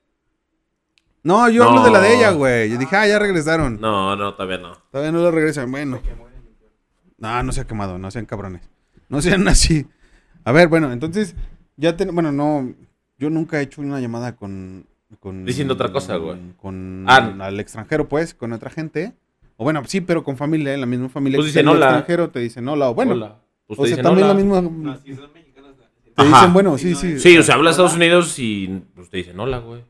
No, yo hablo de la de No. ella, güey. Yo dije, ah, ya regresaron. No, no, todavía no. Todavía no la regresan. Bueno. No, no se ha quemado, no sean cabrones. No sean así. A ver, bueno, entonces, ya ten... bueno, no, yo nunca he hecho una llamada con... con Diciendo otra cosa, güey. Con Ah. al extranjero, pues, con otra gente. O bueno, sí, pero con familia, en la misma familia. Pues que dicen hola. extranjero te dicen hola. O bueno, Hola. Pues o sea, también hola. la misma... No, si son mexicanos. sí. Te Ajá. dicen, bueno, Sí, sí, sí. o sea, hablas de Estados Unidos y pues, te dicen hola, güey.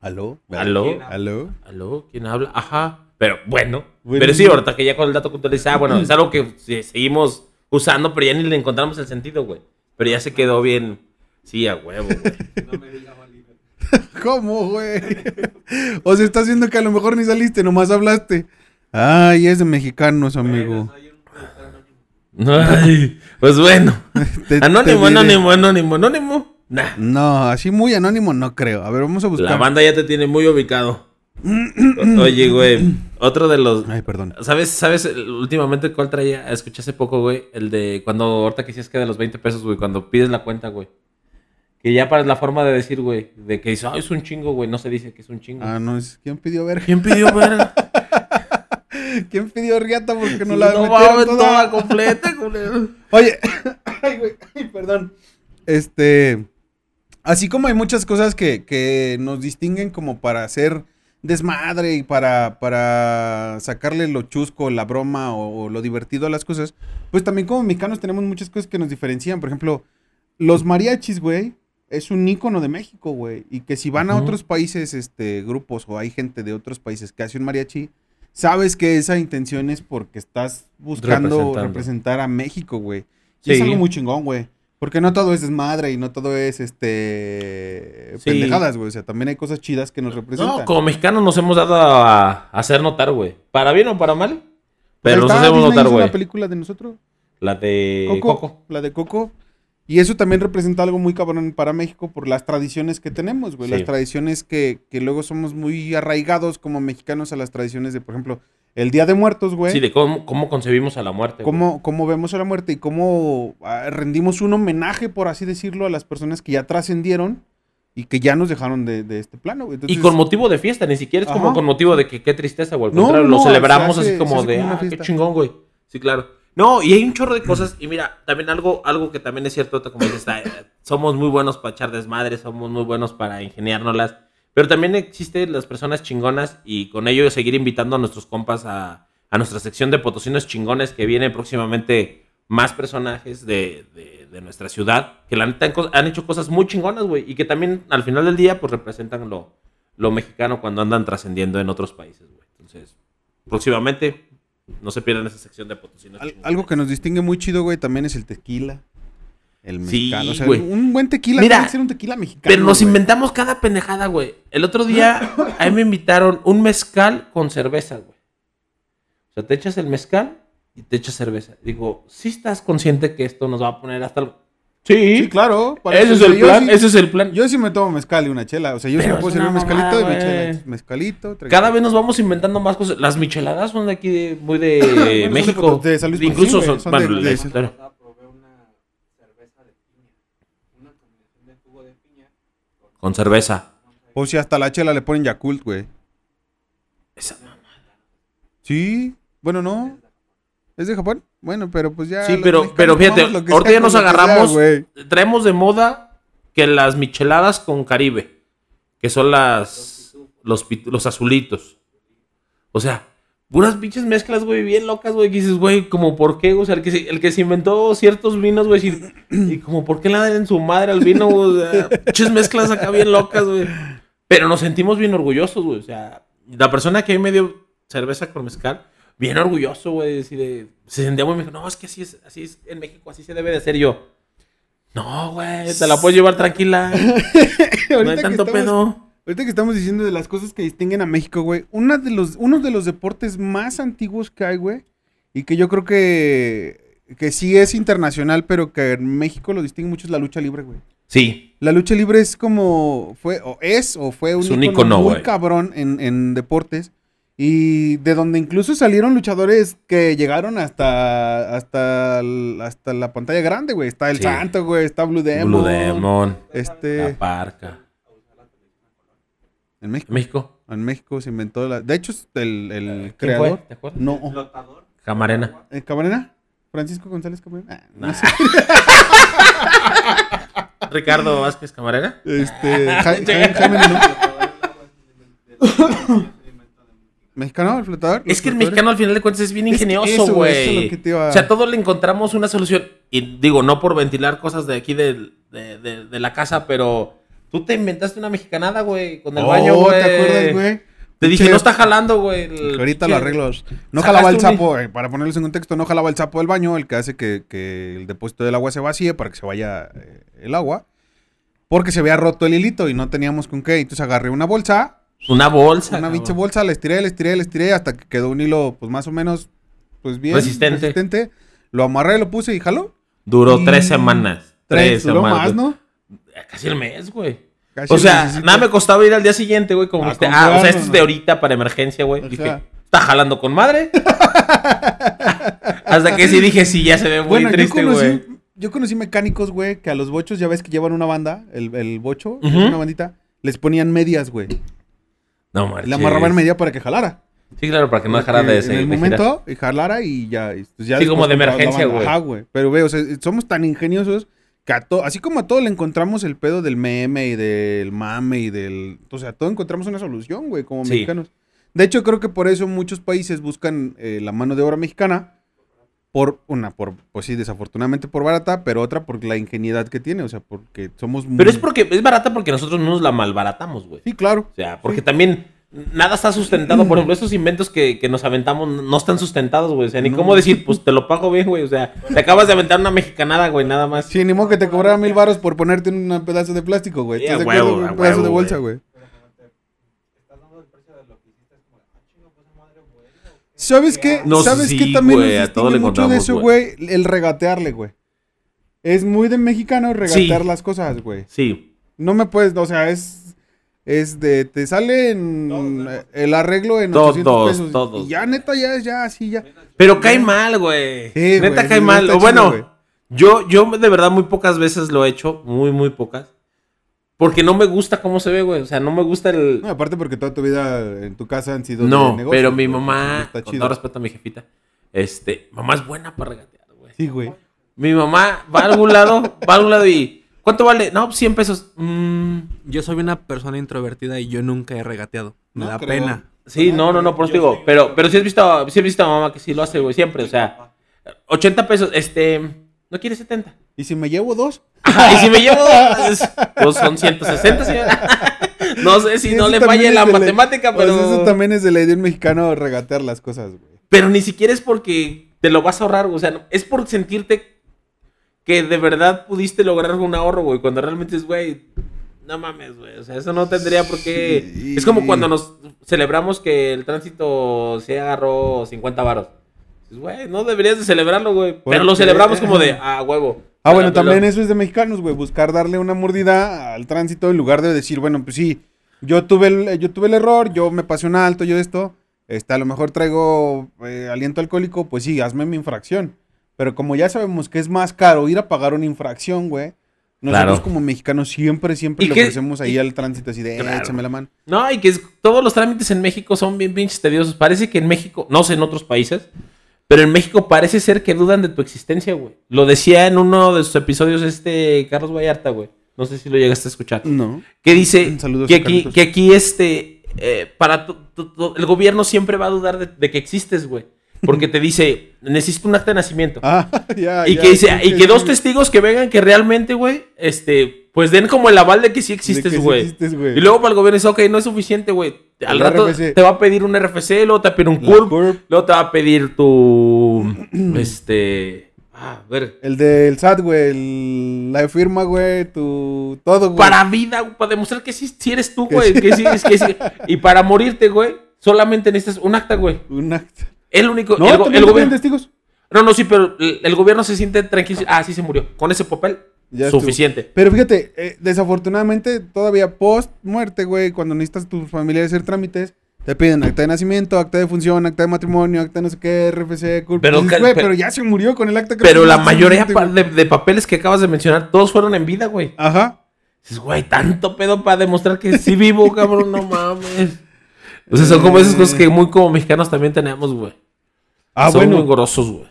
¿Aló? ¿Aló? ¿Aló? ¿Aló? ¿Quién habla? Ajá. Pero bueno. Bueno. Pero sí, ahorita que ya con el dato cultural dice, ah, bueno, es algo que sí, seguimos usando, pero ya ni le encontramos el sentido, güey. Pero ya se quedó bien. Sí, a huevo, güey. [LAUGHS] No me. [LAUGHS] ¿Cómo, güey? o sea, estás viendo que a lo mejor ni saliste, nomás hablaste. Ay, es de mexicanos, amigo. Ay, pues bueno. [LAUGHS] Te- Anónimo, te anónimo, anónimo, anónimo. Nah. No, así muy anónimo no creo. A ver, vamos a buscar. La banda ya te tiene muy ubicado. Oye, güey, otro de los... Ay, perdón. ¿Sabes, sabes últimamente cuál traía? Escuché hace poco, güey, el de cuando ahorita que decías que de los 20 pesos, güey, cuando pides la cuenta, güey. Que ya para la forma de decir, güey, de que dice, ah, es un chingo, güey, no se dice que es un chingo. Ah, no, es ¿quién pidió ver? ¿Quién pidió ver? [LAUGHS] ¿Quién pidió riata porque no la no metieron toda? toda completa, culero. Oye, [LAUGHS] ay, güey, ay, perdón. Este, así como hay muchas cosas que, que nos distinguen como para hacer desmadre y para, para sacarle lo chusco, la broma o, o lo divertido a las cosas, pues también como mexicanos tenemos muchas cosas que nos diferencian. Por ejemplo, los mariachis, güey, es un ícono de México, güey. Y que si van a otros países, este, grupos o hay gente de otros países que hace un mariachi, sabes que esa intención es porque estás buscando representar a México, güey. Y Sí. es algo muy chingón, güey. Porque no todo es desmadre y no todo es este Sí. pendejadas, güey. O sea, también hay cosas chidas que nos representan. No, como mexicanos nos hemos dado a, hacer notar, güey. Para bien o para mal. Pero nos hacemos Disney notar, güey. una película de nosotros. La de Coco, Coco. La de Coco. Y eso también representa algo muy cabrón para México por las tradiciones que tenemos, güey. Sí. Las tradiciones que, que luego somos muy arraigados como mexicanos a las tradiciones de, por ejemplo, el Día de Muertos, güey. Sí, de cómo, cómo concebimos a la muerte. güey. cómo, cómo vemos a la muerte y cómo ah, rendimos un homenaje, por así decirlo, a las personas que ya trascendieron y que ya nos dejaron de, de este plano. güey. Y Entonces, con motivo de fiesta, ni siquiera es como Ajá. con motivo de que qué tristeza, güey. Al No, contrario, no, lo celebramos hace- así como de, ah, qué fiesta". chingón, güey. Sí, claro. No, y hay un chorro de cosas. Y mira, también algo, algo que también es cierto, como dices, ah, somos muy buenos para echar desmadre, somos muy buenos para ingeniárnoslas. Pero también existen las personas chingonas y con ello seguir invitando a nuestros compas a, a nuestra sección de potosinos chingones que viene próximamente más personajes de, de- nuestra ciudad que han, han hecho cosas muy chingonas, güey. Y que también al final del día pues representan lo, lo mexicano cuando andan trascendiendo en otros países, güey. Entonces, próximamente no se pierdan esa sección de potosinos al- algo que nos distingue muy chido, güey, también es el tequila. El Sí, mexicano. o sea, güey. un buen tequila Mira, tiene que ser un tequila mexicano. Pero nos güey. inventamos cada pendejada, güey. El otro día a mí me invitaron un mezcal con cerveza, güey. O sea, te echas el mezcal y te echas cerveza. Digo, ¿sí estás consciente que esto nos va a poner hasta el... Sí, Sí, claro. para Ese es eso, el plan, sí- ese es el plan. Yo sí me tomo mezcal y una chela. O sea, yo sí me puedo servir mezcalito mamada, y mi chela. Mezcalito. tranquilo. Cada vez nos vamos inventando más cosas. Las micheladas son de aquí, de- muy de [COUGHS] Bueno, de México. De San Luis Incluso son, son bueno, de- de- historia. pasada probé una cerveza de piña. Una combinación de jugo de piña Con cerveza. O si hasta la chela le ponen Yakult, güey. Esa- Sí. Bueno, no. ¿Es de Japón? Bueno, pero pues ya. Sí, pero, pero fíjate, ahorita sea ya nos sea, agarramos, güey. traemos de moda que las micheladas con Caribe, que son las, los, los azulitos. O sea, puras pinches mezclas, güey, bien locas, güey, que dices, güey, como por qué, o sea, el que se, el que se inventó ciertos vinos, güey, y, y como por qué le dan en su madre al vino, güey, o sea, pinches mezclas acá bien locas, güey. Pero nos sentimos bien orgullosos, güey, o sea, la persona que a mí me dio cerveza con mezcal, bien orgulloso, güey, así de, se sentía muy, no, es que así es, así es en México, así se debe de hacer yo. No, güey, te la puedes llevar tranquila. [LAUGHS] no hay tanto estamos- pedo. Ahorita que estamos diciendo de las cosas que distinguen a México, güey. Una de los, uno de los deportes más antiguos que hay, güey. Y que yo creo que, que sí es internacional, pero que en México lo distingue mucho es la lucha libre, güey. Sí, La lucha libre es como, fue, o es, o fue un, Es un ícono, muy cabrón en, en deportes. Y de donde incluso salieron luchadores que llegaron hasta, hasta, el- hasta la pantalla grande, güey. Está el Sí. Santo, güey. Está Blue Demon. Blue Demon, la Este, parca. en México. México. En México se inventó la... De hecho, el, el ¿Quién creador... fue? ¿Te acuerdas? No. flotador. Camarena. ¿Eh, ¿Camarena? ¿Francisco González Camarena? Ah, no sé. [LAUGHS] Ricardo Vázquez Camarena. Este... Ja- Ja- Jaime Menú. [LAUGHS] ¿Mexicano, el flotador? Es que el ¿Los mexicano al final de cuentas es bien ingenioso, güey, es a- O sea, todo le encontramos una solución. Y digo, no por ventilar cosas de aquí de, de- de la casa, pero tú te inventaste una mexicanada, güey, con el Oh, baño, güey. ¿te acuerdas, güey? Te dije, Che, no está jalando, güey. el Ahorita lo pinche- arreglo. No jalaba el sapo, eh, para ponerlos en contexto, no jalaba el sapo del baño, el que hace que, que el depósito del agua se vacíe para que se vaya eh, el agua. Porque se había roto el hilito y no teníamos con qué. Entonces agarré una bolsa, Una bolsa. una pinche bolsa, la estiré, la estiré, la estiré hasta que quedó un hilo, pues más o menos, pues bien. Resistente. Lo amarré, lo puse y jaló. Duró Y- tres semanas. Tres, duró semanas. más, ¿no? Casi el mes, güey. Casi O sea, necesito- nada me costaba ir al día siguiente, güey. Como este, ah, o sea, este es de ahorita para emergencia, güey. O Dije, sea. está jalando con madre. [LAUGHS] Hasta que sí dije, sí, ya se ve muy Bueno, triste, güey. yo conocí mecánicos, güey, que a los bochos, ya ves que llevan una banda, el, el bocho, una bandita, les ponían medias, güey. No, marches. Le amarraban media para que jalara. Sí, claro, para que no dejara de En ser. el de momento, y jalara y ya. pues, ya Sí, como de emergencia, güey. Ajá, güey. Pero, güey, o sea, somos tan ingeniosos que a to- así como a todo le encontramos el pedo del meme y del mame y del. O sea, a todo encontramos una solución, güey, como Sí. mexicanos. De hecho, creo que por eso muchos países buscan eh, la mano de obra mexicana. Por una, por, pues sí, desafortunadamente por barata, pero otra por la ingenuidad que tiene, o sea, porque somos muy... Pero es porque es barata porque nosotros no nos la malbaratamos, güey. Sí, claro. O sea, porque también nada está sustentado. Por ejemplo, esos inventos que, que nos aventamos no están sustentados, güey. O sea, ni cómo decir, pues te lo pago bien, güey. O sea, te acabas de aventar una mexicanada, güey, nada más. Sí, ni modo que te cobrara mil baros por ponerte un pedazo de plástico, güey. Un pedazo de bolsa, güey. Pero cuando te estás dando el precio de lo que hiciste, es como, ah, chingo, pues esa madre buena. ¿o qué? ¿Sabes qué? No, ¿Sabes sí, qué también güey, nos distingue mucho de eso, güey? El regatearle, güey. Es muy de mexicano regatear Sí. las cosas, güey. Sí. No me puedes, o sea, es es de te sale en Todos, eh, el arreglo en Todos, 800 pesos todos. y ya neta ya es ya así ya. Pero cae mal, güey. Sí, Neta cae mal. bueno, chido, güey. yo, yo de verdad muy pocas veces lo he hecho. Muy, muy pocas. Porque no me gusta cómo se ve, güey. O sea, no me gusta el. No, aparte porque toda tu vida en tu casa han sido de No, pero mi mamá, Está con chido. todo respeto a mi jefita, este, mamá es buena para regatear, güey. Sí, güey. Mi mamá va a algún lado, va a algún lado y. ¿Cuánto vale? No, pues 100 pesos. Mm, Yo soy una persona introvertida y yo nunca he regateado. Me No da creo. pena. sí, no, no, no, por eso digo. Pero, pero sí has visto, sí has visto a mamá que sí lo hace, güey, siempre. O sea, 80 pesos, este. ¿No quieres 70? ¿Y si me llevo dos? Ajá, [LAUGHS] y si me llevo. Pues, pues son 160, señora. No sé si no le falle es la matemática, pues pero. eso también es de la idea de un mexicano regatear las cosas, güey. Pero ni siquiera es porque te lo vas a ahorrar, güey. O sea, no- es por sentirte que de verdad pudiste lograr un ahorro, güey. Cuando realmente es, güey, no mames, güey. O sea, eso no tendría por qué. Sí. Es como cuando nos celebramos que el tránsito se agarró 50 varos. Dices, Güey, no deberías de celebrarlo, güey. Pero lo celebramos como de, ah, huevo. Ah, bueno, también eso es de mexicanos, güey. Buscar darle una mordida al tránsito en lugar de decir, bueno, pues sí, yo tuve el, yo tuve el error, yo me pasé un alto, yo esto, este, a lo mejor traigo eh, aliento alcohólico, pues sí, hazme mi infracción. Pero como ya sabemos que es más caro ir a pagar una infracción, güey, nosotros Claro. como mexicanos siempre, siempre ¿Y le ofrecemos ahí y- al tránsito así de, Claro. échame la mano. No, y que es- todos los trámites en México son bien pinches tediosos. Parece que en México, no sé en otros países, pero en México parece ser que dudan de tu existencia, güey. Lo decía en uno de sus episodios este Carlos Vallarta, güey. No sé si lo llegaste a escuchar. No. Que dice Saludos que aquí, que aquí este, eh, para tu- tu- tu- el gobierno siempre va a dudar de, de que existes, güey. Porque te dice, necesito un acta de nacimiento. Ah, [LAUGHS] ya, y ya, que dice, sí, y sí, que dos sí. testigos que vengan que realmente, güey, este, pues den como el aval de que sí existes, güey. Y luego para el gobierno dice, ok, no es suficiente, güey. Al rato RFC. te va a pedir un RFC, luego te va a pedir un La CURP, CURP. luego te va a pedir tu, [CLEARS THROAT] este, ah, a ver, El del SAT, güey, el- la firma, güey, tu, todo, güey. para vida, güey, para demostrar que sí, sí eres tú, güey, que sí, es que sí. [LAUGHS] Y para morirte, güey, solamente necesitas un acta, güey. Un acta. El único, No, el, el gobierno, testigos. no, no, sí, pero el, el gobierno se siente tranquilo, ah, sí se murió, con ese papel, Ya estuvo. suficiente. Pero fíjate, eh, desafortunadamente, todavía post muerte, güey, cuando necesitas tus familiares hacer trámites, te piden acta de nacimiento, acta de función, acta de matrimonio, acta de no sé qué, RFC, CURP. Pero Dices, güey, pe- pero ya se murió con el acta que Pero la mayoría pa- de, de papeles que acabas de mencionar, todos fueron en vida, güey. Ajá. Dices, güey, tanto pedo para demostrar que sí vivo, [LAUGHS] cabrón, no mames. O sea, son como esas cosas que muy como mexicanos también tenemos, güey. Ah, son bueno. muy grosos, güey.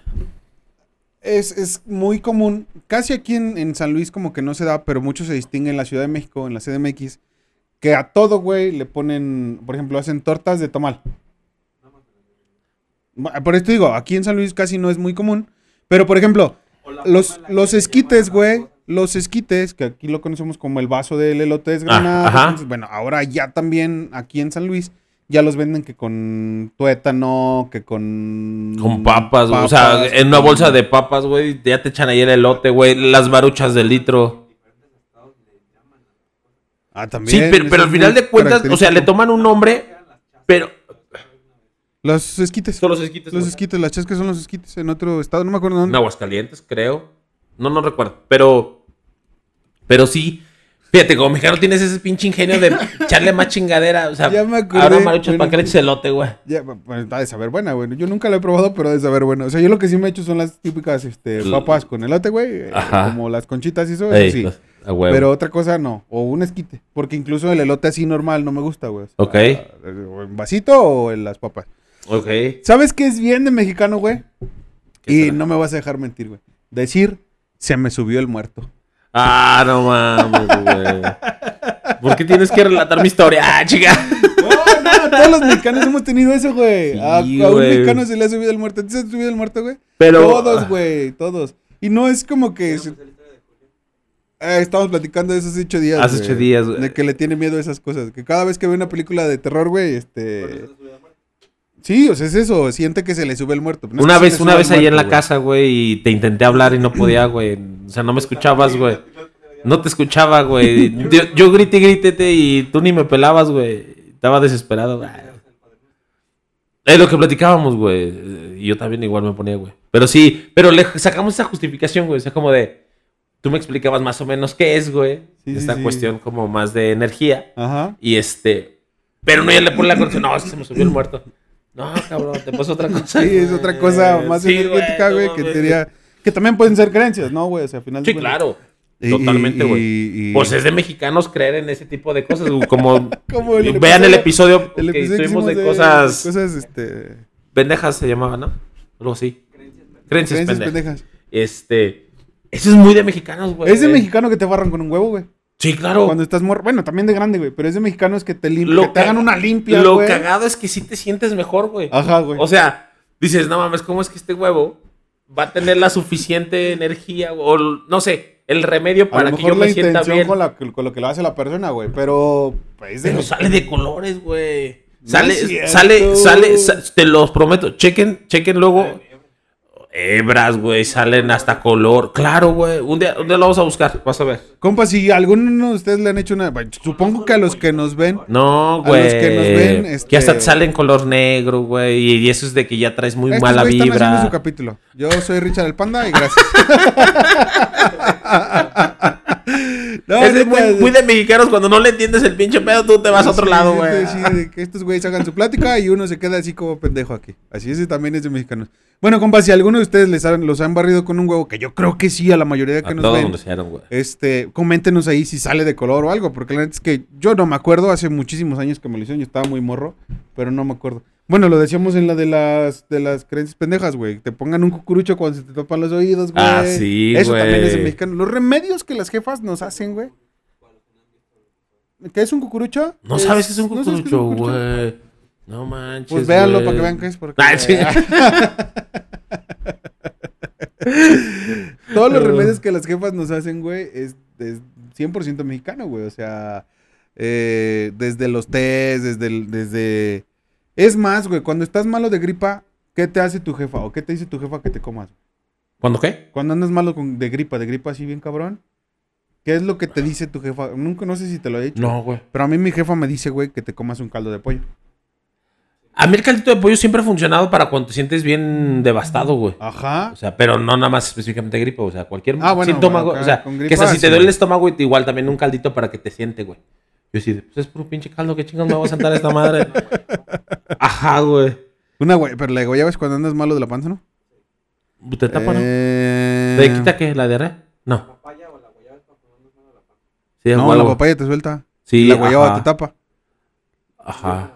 Es, es muy común, casi aquí en, en San Luis como que no se da, pero mucho se distingue en la Ciudad de México, en la CDMX, que a todo, güey, le ponen, por ejemplo, hacen tortas de tamal. Bu- Por esto digo, aquí en San Luis casi no es muy común, pero por ejemplo, los, los esquites, güey, los esquites, que aquí lo conocemos como el vaso del elote desgranado, ajá. entonces, bueno, ahora ya también aquí en San Luis ya los venden que con tuétano, que con... Con papas, güey. O sea, papas, en una bolsa de papas, güey, ya te echan ahí el elote, güey. Las baruchas de litro. Ah, Sí, también. pero, eso pero es al final de cuentas, o sea, le toman un nombre, pero... Los esquites. Son los esquites, Los esquites, las chascas son los esquites en otro estado, no me acuerdo En dónde. Aguascalientes, creo. No, no recuerdo. Pero. Pero sí. Fíjate, como mexicano tienes ese pinche ingenio de [LAUGHS] echarle más chingadera. O sea, Ya me acordé, ahora maruchas bueno, para que le eches elote, güey. Ya, pues, de saber buena, güey. Yo nunca la he probado, pero de saber buena. O sea, yo lo que sí me he hecho son las típicas este, papas con elote, güey. eh, Ajá. Como las conchitas y eso, Ey, eso sí. Pero otra cosa no. O un esquite. Porque incluso el elote así normal no me gusta, güey. O sea, Ok. O en vasito o en las papas. Ok. ¿Sabes qué es bien de mexicano, güey? ¿Qué Y será? no me vas a dejar mentir, güey. Decir, se me subió el muerto. Ah, no mames, güey. ¿Por qué tienes que relatar mi historia? Ah, chica. No, no, todos los mexicanos hemos tenido eso, güey. Sí, a, a un güey. mexicano se le ha subido el muerto. ¿Te se ha subido el muerto, güey? Pero. Todos, güey, todos. Y no es como que... se- Eh, estamos platicando de esos ocho días. Hace ocho días, güey. De que le tiene miedo a esas cosas. Que cada vez que ve una película de terror, güey, este. Sí, o sea, es eso. Siente que se le sube el muerto. No una vez, una vez ahí en la casa, güey, y te intenté hablar y no podía, güey. O sea, no me escuchabas, güey. No te escuchaba, güey. Yo, yo grité, grítete y tú ni me pelabas, güey. Estaba desesperado, güey. Es lo que platicábamos, güey. Y yo también igual me ponía, güey. Pero sí, pero le sacamos esa justificación, güey. O sea, como de. Tú me explicabas más o menos qué es, güey. Sí, Esta sí. cuestión como más de energía. Ajá. Y este. Pero no, ya le pone la conexión. No, se me subió el muerto. No, cabrón, te pasó otra [LAUGHS] cosa. Sí, es otra cosa más Sí, energética, güey, no que. Que también pueden ser creencias, ¿no, güey? O sea, al final. Sí, claro. Totalmente, güey. Pues es de mexicanos creer en ese tipo de cosas. Como, [LAUGHS] Como el vean el episodio- El que episodio que estuvimos de, cosas, Cosas, este. pendejas se llamaba, ¿no? Algo así. Creencias, Creencias pendejas. pendejas. Este. Eso es muy de mexicanos, güey. Es de mexicano que te barran con un huevo, güey. Sí, claro. Cuando estás mor... Bueno, también de grande, güey. Pero es de mexicanos que te, lim- que te hagan una limpia, Lo güey. cagado es que sí te sientes mejor, güey. Ajá, güey. O sea, dices, no mames, ¿cómo es que este huevo va a tener la suficiente energía o no sé, el remedio a para que yo la me sienta bien? con, la, con lo que lo hace la persona, güey. Pero. Pues, de Pero sale de colores, güey. No Sale, sale, sale, sa- te los prometo. Chequen, chequen luego. Hebras, güey, salen hasta color. Claro, güey. Un día, un día lo vamos a buscar, vas a ver. Compa, si alguno de ustedes le han hecho una. supongo que a los que nos ven. No, A güey. los que nos ven, este- Que hasta te sale en color negro, güey. Y, eso es de que ya traes muy Estos mala güeyes están haciendo vibra. su capítulo. Yo soy Richard el Panda y gracias. [LAUGHS] [LAUGHS] no, es de muy, es- muy de mexicanos. Cuando no le entiendes el pinche pedo, tú te vas a otro Sí, lado, güey. sí, de que estos güeyes hagan su plática y uno se queda así como pendejo aquí. Así ese también es de mexicanos. Bueno, compa, si alguno de ustedes les han- los han barrido con un huevo, que yo creo que sí, a la mayoría que A nos todos ven. Este, coméntenos ahí si sale de color o algo, porque la neta es que yo no me acuerdo, hace muchísimos años que me lo hicieron, yo estaba muy morro, pero no me acuerdo. Bueno, lo decíamos en la de las de las creencias pendejas, güey. Te pongan un cucurucho cuando se te topan los oídos, güey. Ah, sí, Eso también es mexicano. Los remedios que las jefas nos hacen, güey. ¿Qué es un cucurucho? No sabes que es un ¿no sabes qué es cucurucho, un cucurucho? güey. No manches. Pues véanlo güey. para que vean qué es. Porque... Ah, sí. [LAUGHS] Todos los remedios que las jefas nos hacen, güey, es, es 100% mexicano, güey. O sea, eh, desde los tés, desde, desde... Es más, güey, cuando estás malo de gripa, ¿qué te hace tu jefa? ¿O qué te dice tu jefa que te comas? ¿Cuándo qué? Cuando andas malo con, de gripa, de gripa así bien cabrón, ¿qué es lo que te dice tu jefa? Nunca, no sé si te lo he dicho. No, güey. Pero a mí mi jefa me dice, güey, que te comas un caldo de pollo. A mí el caldito de pollo siempre ha funcionado para cuando te sientes bien devastado, güey. Ajá. O sea, pero no nada más específicamente gripe, o sea, cualquier Ah, bueno, síntoma, bueno. O sea, con que gripa, hasta si te duele el estómago, igual también un caldito para que te siente, güey. Yo sí, pues es puro pinche caldo, ¿qué chingados me voy a sentar a esta madre? Ajá, güey. Una güey, pero la guayaba es cuando andas malo de la panza, ¿no? ¿Te tapa, no? Eh, ¿Te quita qué? ¿La diarrea? No. Papaya o la guayaba es para ponernos mano a la panza. Sí, No, la papaya te suelta. Sí, la guayaba ajá. te tapa. Ajá.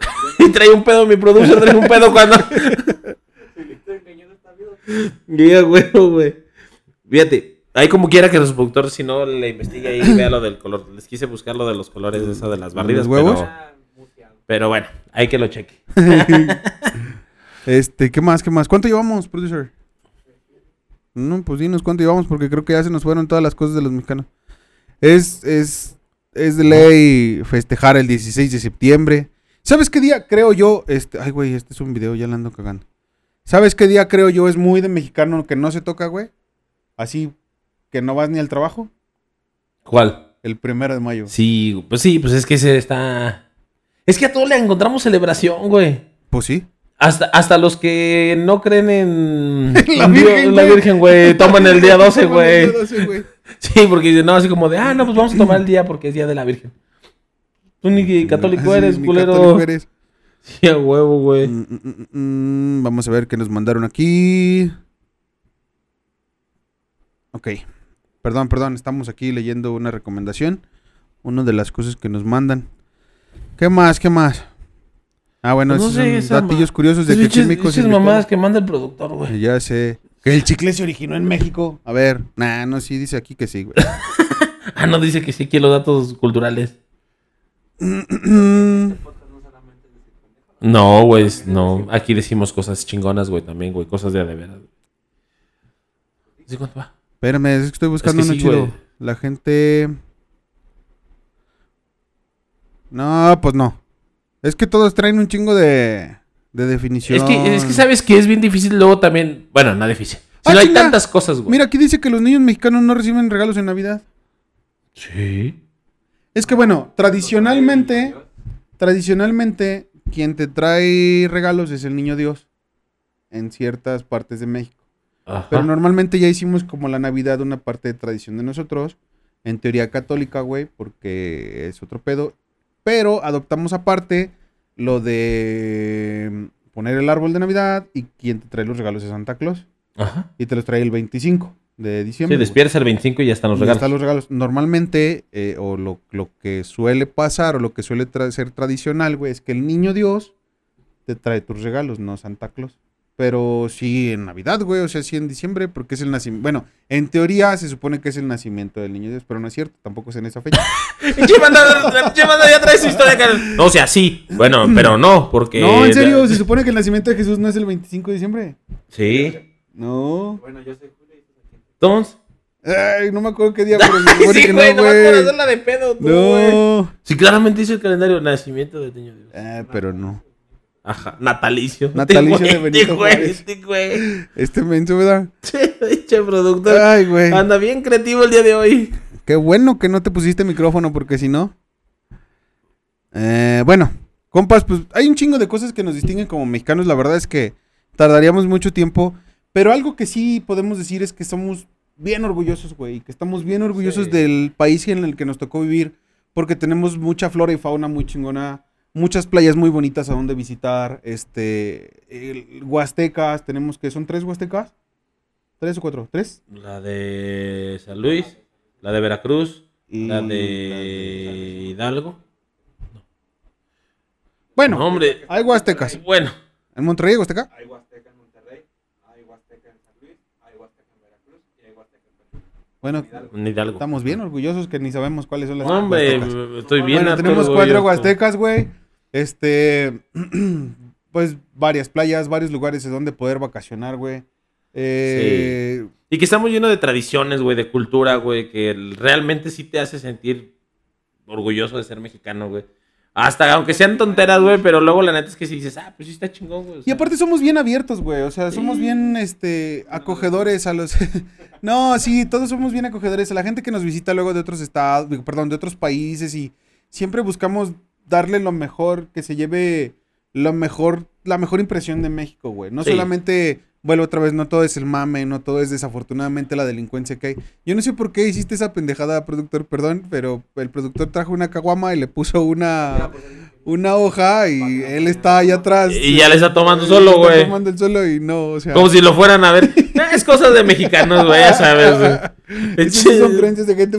[LAUGHS] Y trae un pedo, mi producer trae un pedo cuando. [LAUGHS] Diga, güey, güey. Fíjate, ahí como quiera que los productores, si no, le investigue ahí y vea lo del color. Les quise buscar lo de los colores de eso de las barridas, ¿Los huevos? Pero, pero bueno, hay que lo cheque. [LAUGHS] Este, ¿qué más? ¿Qué más? ¿Cuánto llevamos, producer? No, pues dinos cuánto llevamos porque creo que ya se nos fueron todas las cosas de los mexicanos. Es, es, es de ley festejar el 16 de septiembre. ¿Sabes qué día creo yo? Este, ay, güey, este es un video, ya la ando cagando. ¿Sabes qué día creo yo es muy de mexicano que no se toca, güey? Así que no vas ni al trabajo. ¿Cuál? El primero de mayo. Sí, pues sí, pues es que se está. Es que a todos le encontramos celebración, güey. Pues sí. Hasta, hasta los que no creen en [LAUGHS] La en Virgen, la güey. Virgen, güey, toman el día 12, Toman el güey. día 12, güey. Sí, porque dicen, no, así como de, ah, no, pues vamos a tomar el día porque es día de la Virgen. Tú ni católico eres, ni culero. católico eres. Sí, a huevo, güey. Mm, mm, mm, Vamos a ver qué nos mandaron aquí. Ok. Perdón, perdón. Estamos aquí leyendo una recomendación. Una de las cosas que nos mandan. ¿Qué más? ¿Qué más? Ah, bueno, Pues no esos sé, son esa datillos ma- curiosos de Esas que químicos esas mamadas que manda el productor, güey. Ya sé. Que el chicle se originó en México. A ver. Nah, no, sí, dice aquí que sí, güey. [LAUGHS] Ah, no, dice que sí quiere los datos culturales. No, güey, no. Aquí decimos cosas chingonas, güey, también, güey. Cosas de a de veras. ¿Sí cuánto va? Espérame, es que estoy buscando Es que uno sí, chido. güey. La gente. No, pues no. Es que todos traen un chingo de, de definición. Es que, es que sabes que es bien difícil luego también. Bueno, no difícil. Si Ah, no hay tantas cosas, güey. Mira, aquí dice que los niños mexicanos no reciben regalos en Navidad. Sí. Es que bueno, tradicionalmente, tradicionalmente, quien te trae regalos es el niño Dios. En ciertas partes de México. Ajá. Pero normalmente ya hicimos como la Navidad una parte de tradición de nosotros. En teoría católica, güey, porque es otro pedo. Pero adoptamos aparte lo de poner el árbol de Navidad y quien te trae los regalos es Santa Claus. Ajá. Y te los trae el 25 de Sí, diciembre. güey. despiertas el 25 y ya están los regalos. están los regalos. Normalmente, eh, o lo, lo que suele pasar, o lo que suele tra- ser tradicional, güey, es que el niño Dios te trae tus regalos, no Santa Claus. Pero sí en Navidad, güey, o sea, sí en diciembre, porque es el nacimiento. Bueno, en teoría se supone que es el nacimiento del niño Dios, pero no es cierto, tampoco es en esa fecha. [LAUGHS] Banda ya trae su historia acá. No, o sea, sí. Bueno, [CLEARS THROAT] pero no, porque. no, en serio, se supone que el nacimiento de Jesús no es el 25 de diciembre. Sí. No. Bueno, yo soy Julio y tú sos Entonces. Ay, no me acuerdo qué día, pero [LAUGHS] Sí, que güey, no, no vas a güey. hacerla de pedo, tú, güey. No. Sí, claramente dice el calendario nacimiento de niño Dios. Ah, pero no. Ajá, natalicio. [LAUGHS] Natalicio Este de Benito este güey, Juárez. este güey. Este menso, ¿verdad? [LAUGHS] Che, productor. Ay, güey. Anda bien creativo el día de hoy. Qué bueno que no te pusiste micrófono, porque si no. Eh, bueno, compas, pues hay un chingo de cosas que nos distinguen como mexicanos. La verdad es que tardaríamos mucho tiempo. Pero algo que sí podemos decir es que somos bien orgullosos, güey. Que estamos bien orgullosos Sí. del país en el que nos tocó vivir. Porque tenemos mucha flora y fauna muy chingona. Muchas playas muy bonitas a donde visitar. Este. el- huastecas. Tenemos que. ¿Son tres huastecas? ¿Tres o cuatro? ¿Tres? La de San Luis, la de Veracruz, Y la de Hidalgo. Bueno, No, hombre. hay huastecas. Bueno, ¿En Monterrey hay huasteca? Hay Huasteca en Monterrey, hay Huasteca en San Luis, hay Huasteca en Veracruz y hay Huasteca en Perú. Bueno, en Hidalgo. estamos bien orgullosos que ni sabemos cuáles son las No, hombre, huastecas. estoy bien. Bueno, tenemos cuatro huastecas, güey. Este, [CLEARS THROAT] pues varias playas, varios lugares de donde poder vacacionar, güey. Eh, Y que estamos llenos de tradiciones, güey, de cultura, güey, que realmente sí te hace sentir orgulloso de ser mexicano, güey. Hasta aunque sean tonteras, güey, pero luego la neta es que si dices, ah, pues sí está chingón, güey. o Y aparte somos bien abiertos, güey. O sea, somos Sí. bien, este, acogedores a los... [LAUGHS] no, sí, todos somos bien acogedores. A la gente que nos visita luego de otros estados, perdón, de otros países y siempre buscamos darle lo mejor, que se lleve lo mejor, la mejor impresión de México, güey. No Sí. solamente, vuelvo otra vez, no todo es el mame, no todo es desafortunadamente la delincuencia que hay. Yo no sé por qué hiciste esa pendejada, productor, perdón, pero el productor trajo una caguama y le puso una, una hoja y él está allá atrás. Y ya le está tomando solo, Está güey. tomando el solo y no, o sea. Como si lo fueran a ver. [LAUGHS] Es cosas de mexicanos, güey, ya sabes. Esas son creencias de gente.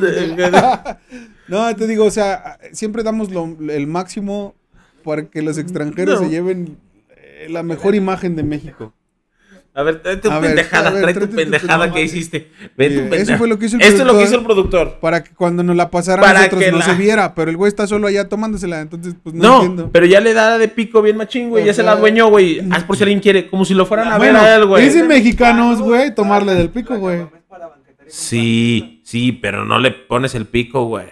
No, te digo, o sea, siempre damos lo- el máximo para que los extranjeros No. se lleven eh, la mejor imagen de México. A ver, trae tu A ver, pendejada, a ver, trae tu tráete tu pendejada que hiciste. Ven Eh, tu eso fue lo que hizo el Esto es lo que productor. hizo el productor. Para que cuando nos la pasara Para nosotros que no la- se viera, pero el güey está solo allá tomándosela, entonces pues no, No, entiendo. pero ya le da de pico bien machín, güey. Ya se la Ajá. adueñó, güey. Haz por si alguien quiere. Como si lo fueran a ver Bueno, a él, güey. de mexicanos, güey, tomarle del pico, güey. Sí, sí, pero no le pones el pico, güey.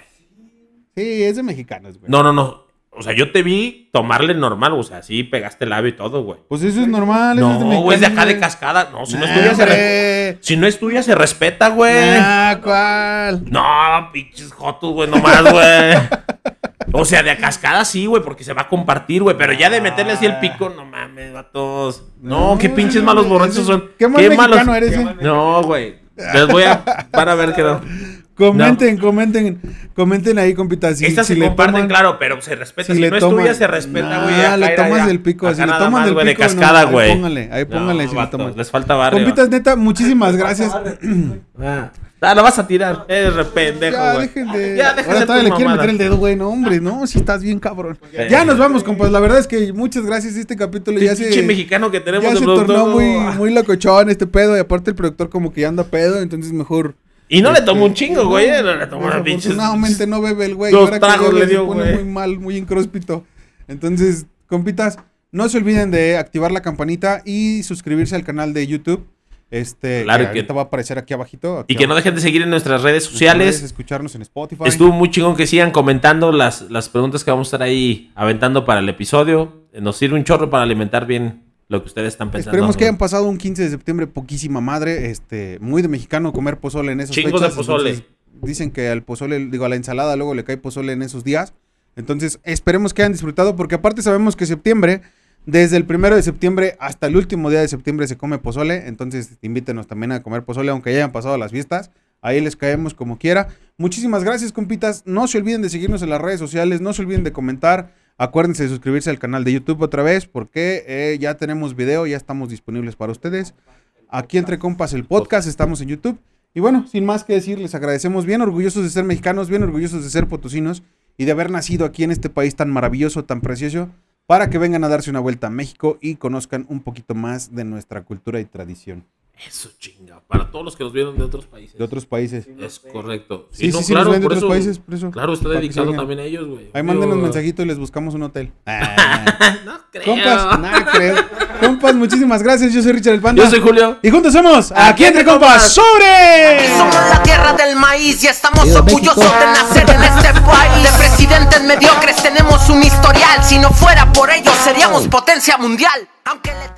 Sí, es de mexicanos, güey. No, no, no. O sea, yo te vi tomarle normal, o sea, sí, pegaste el labio y todo, güey. Pues eso es normal, eso es de No, güey, es de acá de cascada. No, si no es tuya, se respeta. hombre. Si no es tuya, se respeta, güey. Ah, ¿cuál? No, pinches jotos, güey, nomás, güey. O sea, de a cascada sí, güey, porque se va a compartir, güey. Pero ya de meterle así el pico, no mames, vatos. No, qué pinches malos borrachos son. Qué mal mexicano eres, eh. No, güey. Les voy a. Para ver qué no. Comenten, comenten, comenten ahí, compitas. Si, Estas si se le comparten, toman- claro, pero se respeta. si Si, le no es toman- tuya, se respeta, Nah, güey. acá le tomas ya. del pico, Acá si le toman más, del güey, pico, de no, cascada, ahí güey. póngale, ahí póngale si le toman. Les falta barrio. Compitas, neta, muchísimas gracias. [CLEARS THROAT] Ah, ah, lo vas a tirar. Eres re pendejo, Ya, güey. dejen de. Ya, dejen Ahora de todavía le quieren meter el dedo, güey. No, hombre, no, si estás bien cabrón. Ya nos vamos, compas. La verdad es que muchas gracias. Este capítulo ya se. mexicano que tenemos Ya se productor. tornó muy, Ah. muy locochón este pedo. Y aparte, el productor, como que ya anda pedo. Entonces, mejor. Y no le tomó un chingo, güey. eh, No le tomó una pinche. Desafortunadamente no bebe el güey. Ahora que tragos le se dio, pone güey. muy mal, muy incróspito. Entonces, compitas, no se olviden de activar la campanita y suscribirse al canal de YouTube. Este, Claro, que que- ahorita va a aparecer aquí abajito. aquí Y que no dejen de seguir en nuestras redes sociales. escucharnos en Spotify. Estuvo muy chingón que sigan comentando las, las preguntas que vamos a estar ahí aventando para el episodio. Nos sirve un chorro para alimentar bien lo que ustedes están pensando. Esperemos que hayan pasado un 15 de septiembre poquísima madre, este, muy de mexicano comer pozole en esas Chingos de pozole. entonces, dicen que al pozole, digo, a la ensalada luego le cae pozole en esos días. Entonces, esperemos que hayan disfrutado porque aparte sabemos que septiembre, desde el primero de septiembre hasta el último día de septiembre se come pozole, entonces invítenos también a comer pozole aunque ya hayan pasado las fiestas. Ahí les caemos como quiera. Muchísimas gracias, compitas. No se olviden de seguirnos en las redes sociales, no se olviden de comentar. Acuérdense de suscribirse al canal de YouTube otra vez porque eh, ya tenemos video, ya estamos disponibles para ustedes. Aquí entre compas el podcast, estamos en YouTube. Y bueno, sin más que decir, les agradecemos bien orgullosos de ser mexicanos, bien orgullosos de ser potosinos y de haber nacido aquí en este país tan maravilloso, tan precioso, para que vengan a darse una vuelta a México y conozcan un poquito más de nuestra cultura y tradición Eso, chinga. Para todos los que nos vieron de otros países. de otros países. Es correcto. Sí, sí, no, sí, nos ven de otros eso- países, por eso. Claro, está dedicado también a ellos, güey. Ahí mándenos Digo, mensajito y les buscamos un hotel. [LAUGHS] Ah. No creo. compas, nada creo. Compas, muchísimas gracias. Yo soy Richard el Panda. Yo soy Julio. Y juntos somos Aquí Entre Compas sobre. Somos la tierra del maíz y estamos Viva orgullosos México. de nacer en este país. De presidentes mediocres tenemos un historial. Si no fuera por ellos, seríamos potencia mundial. Aunque le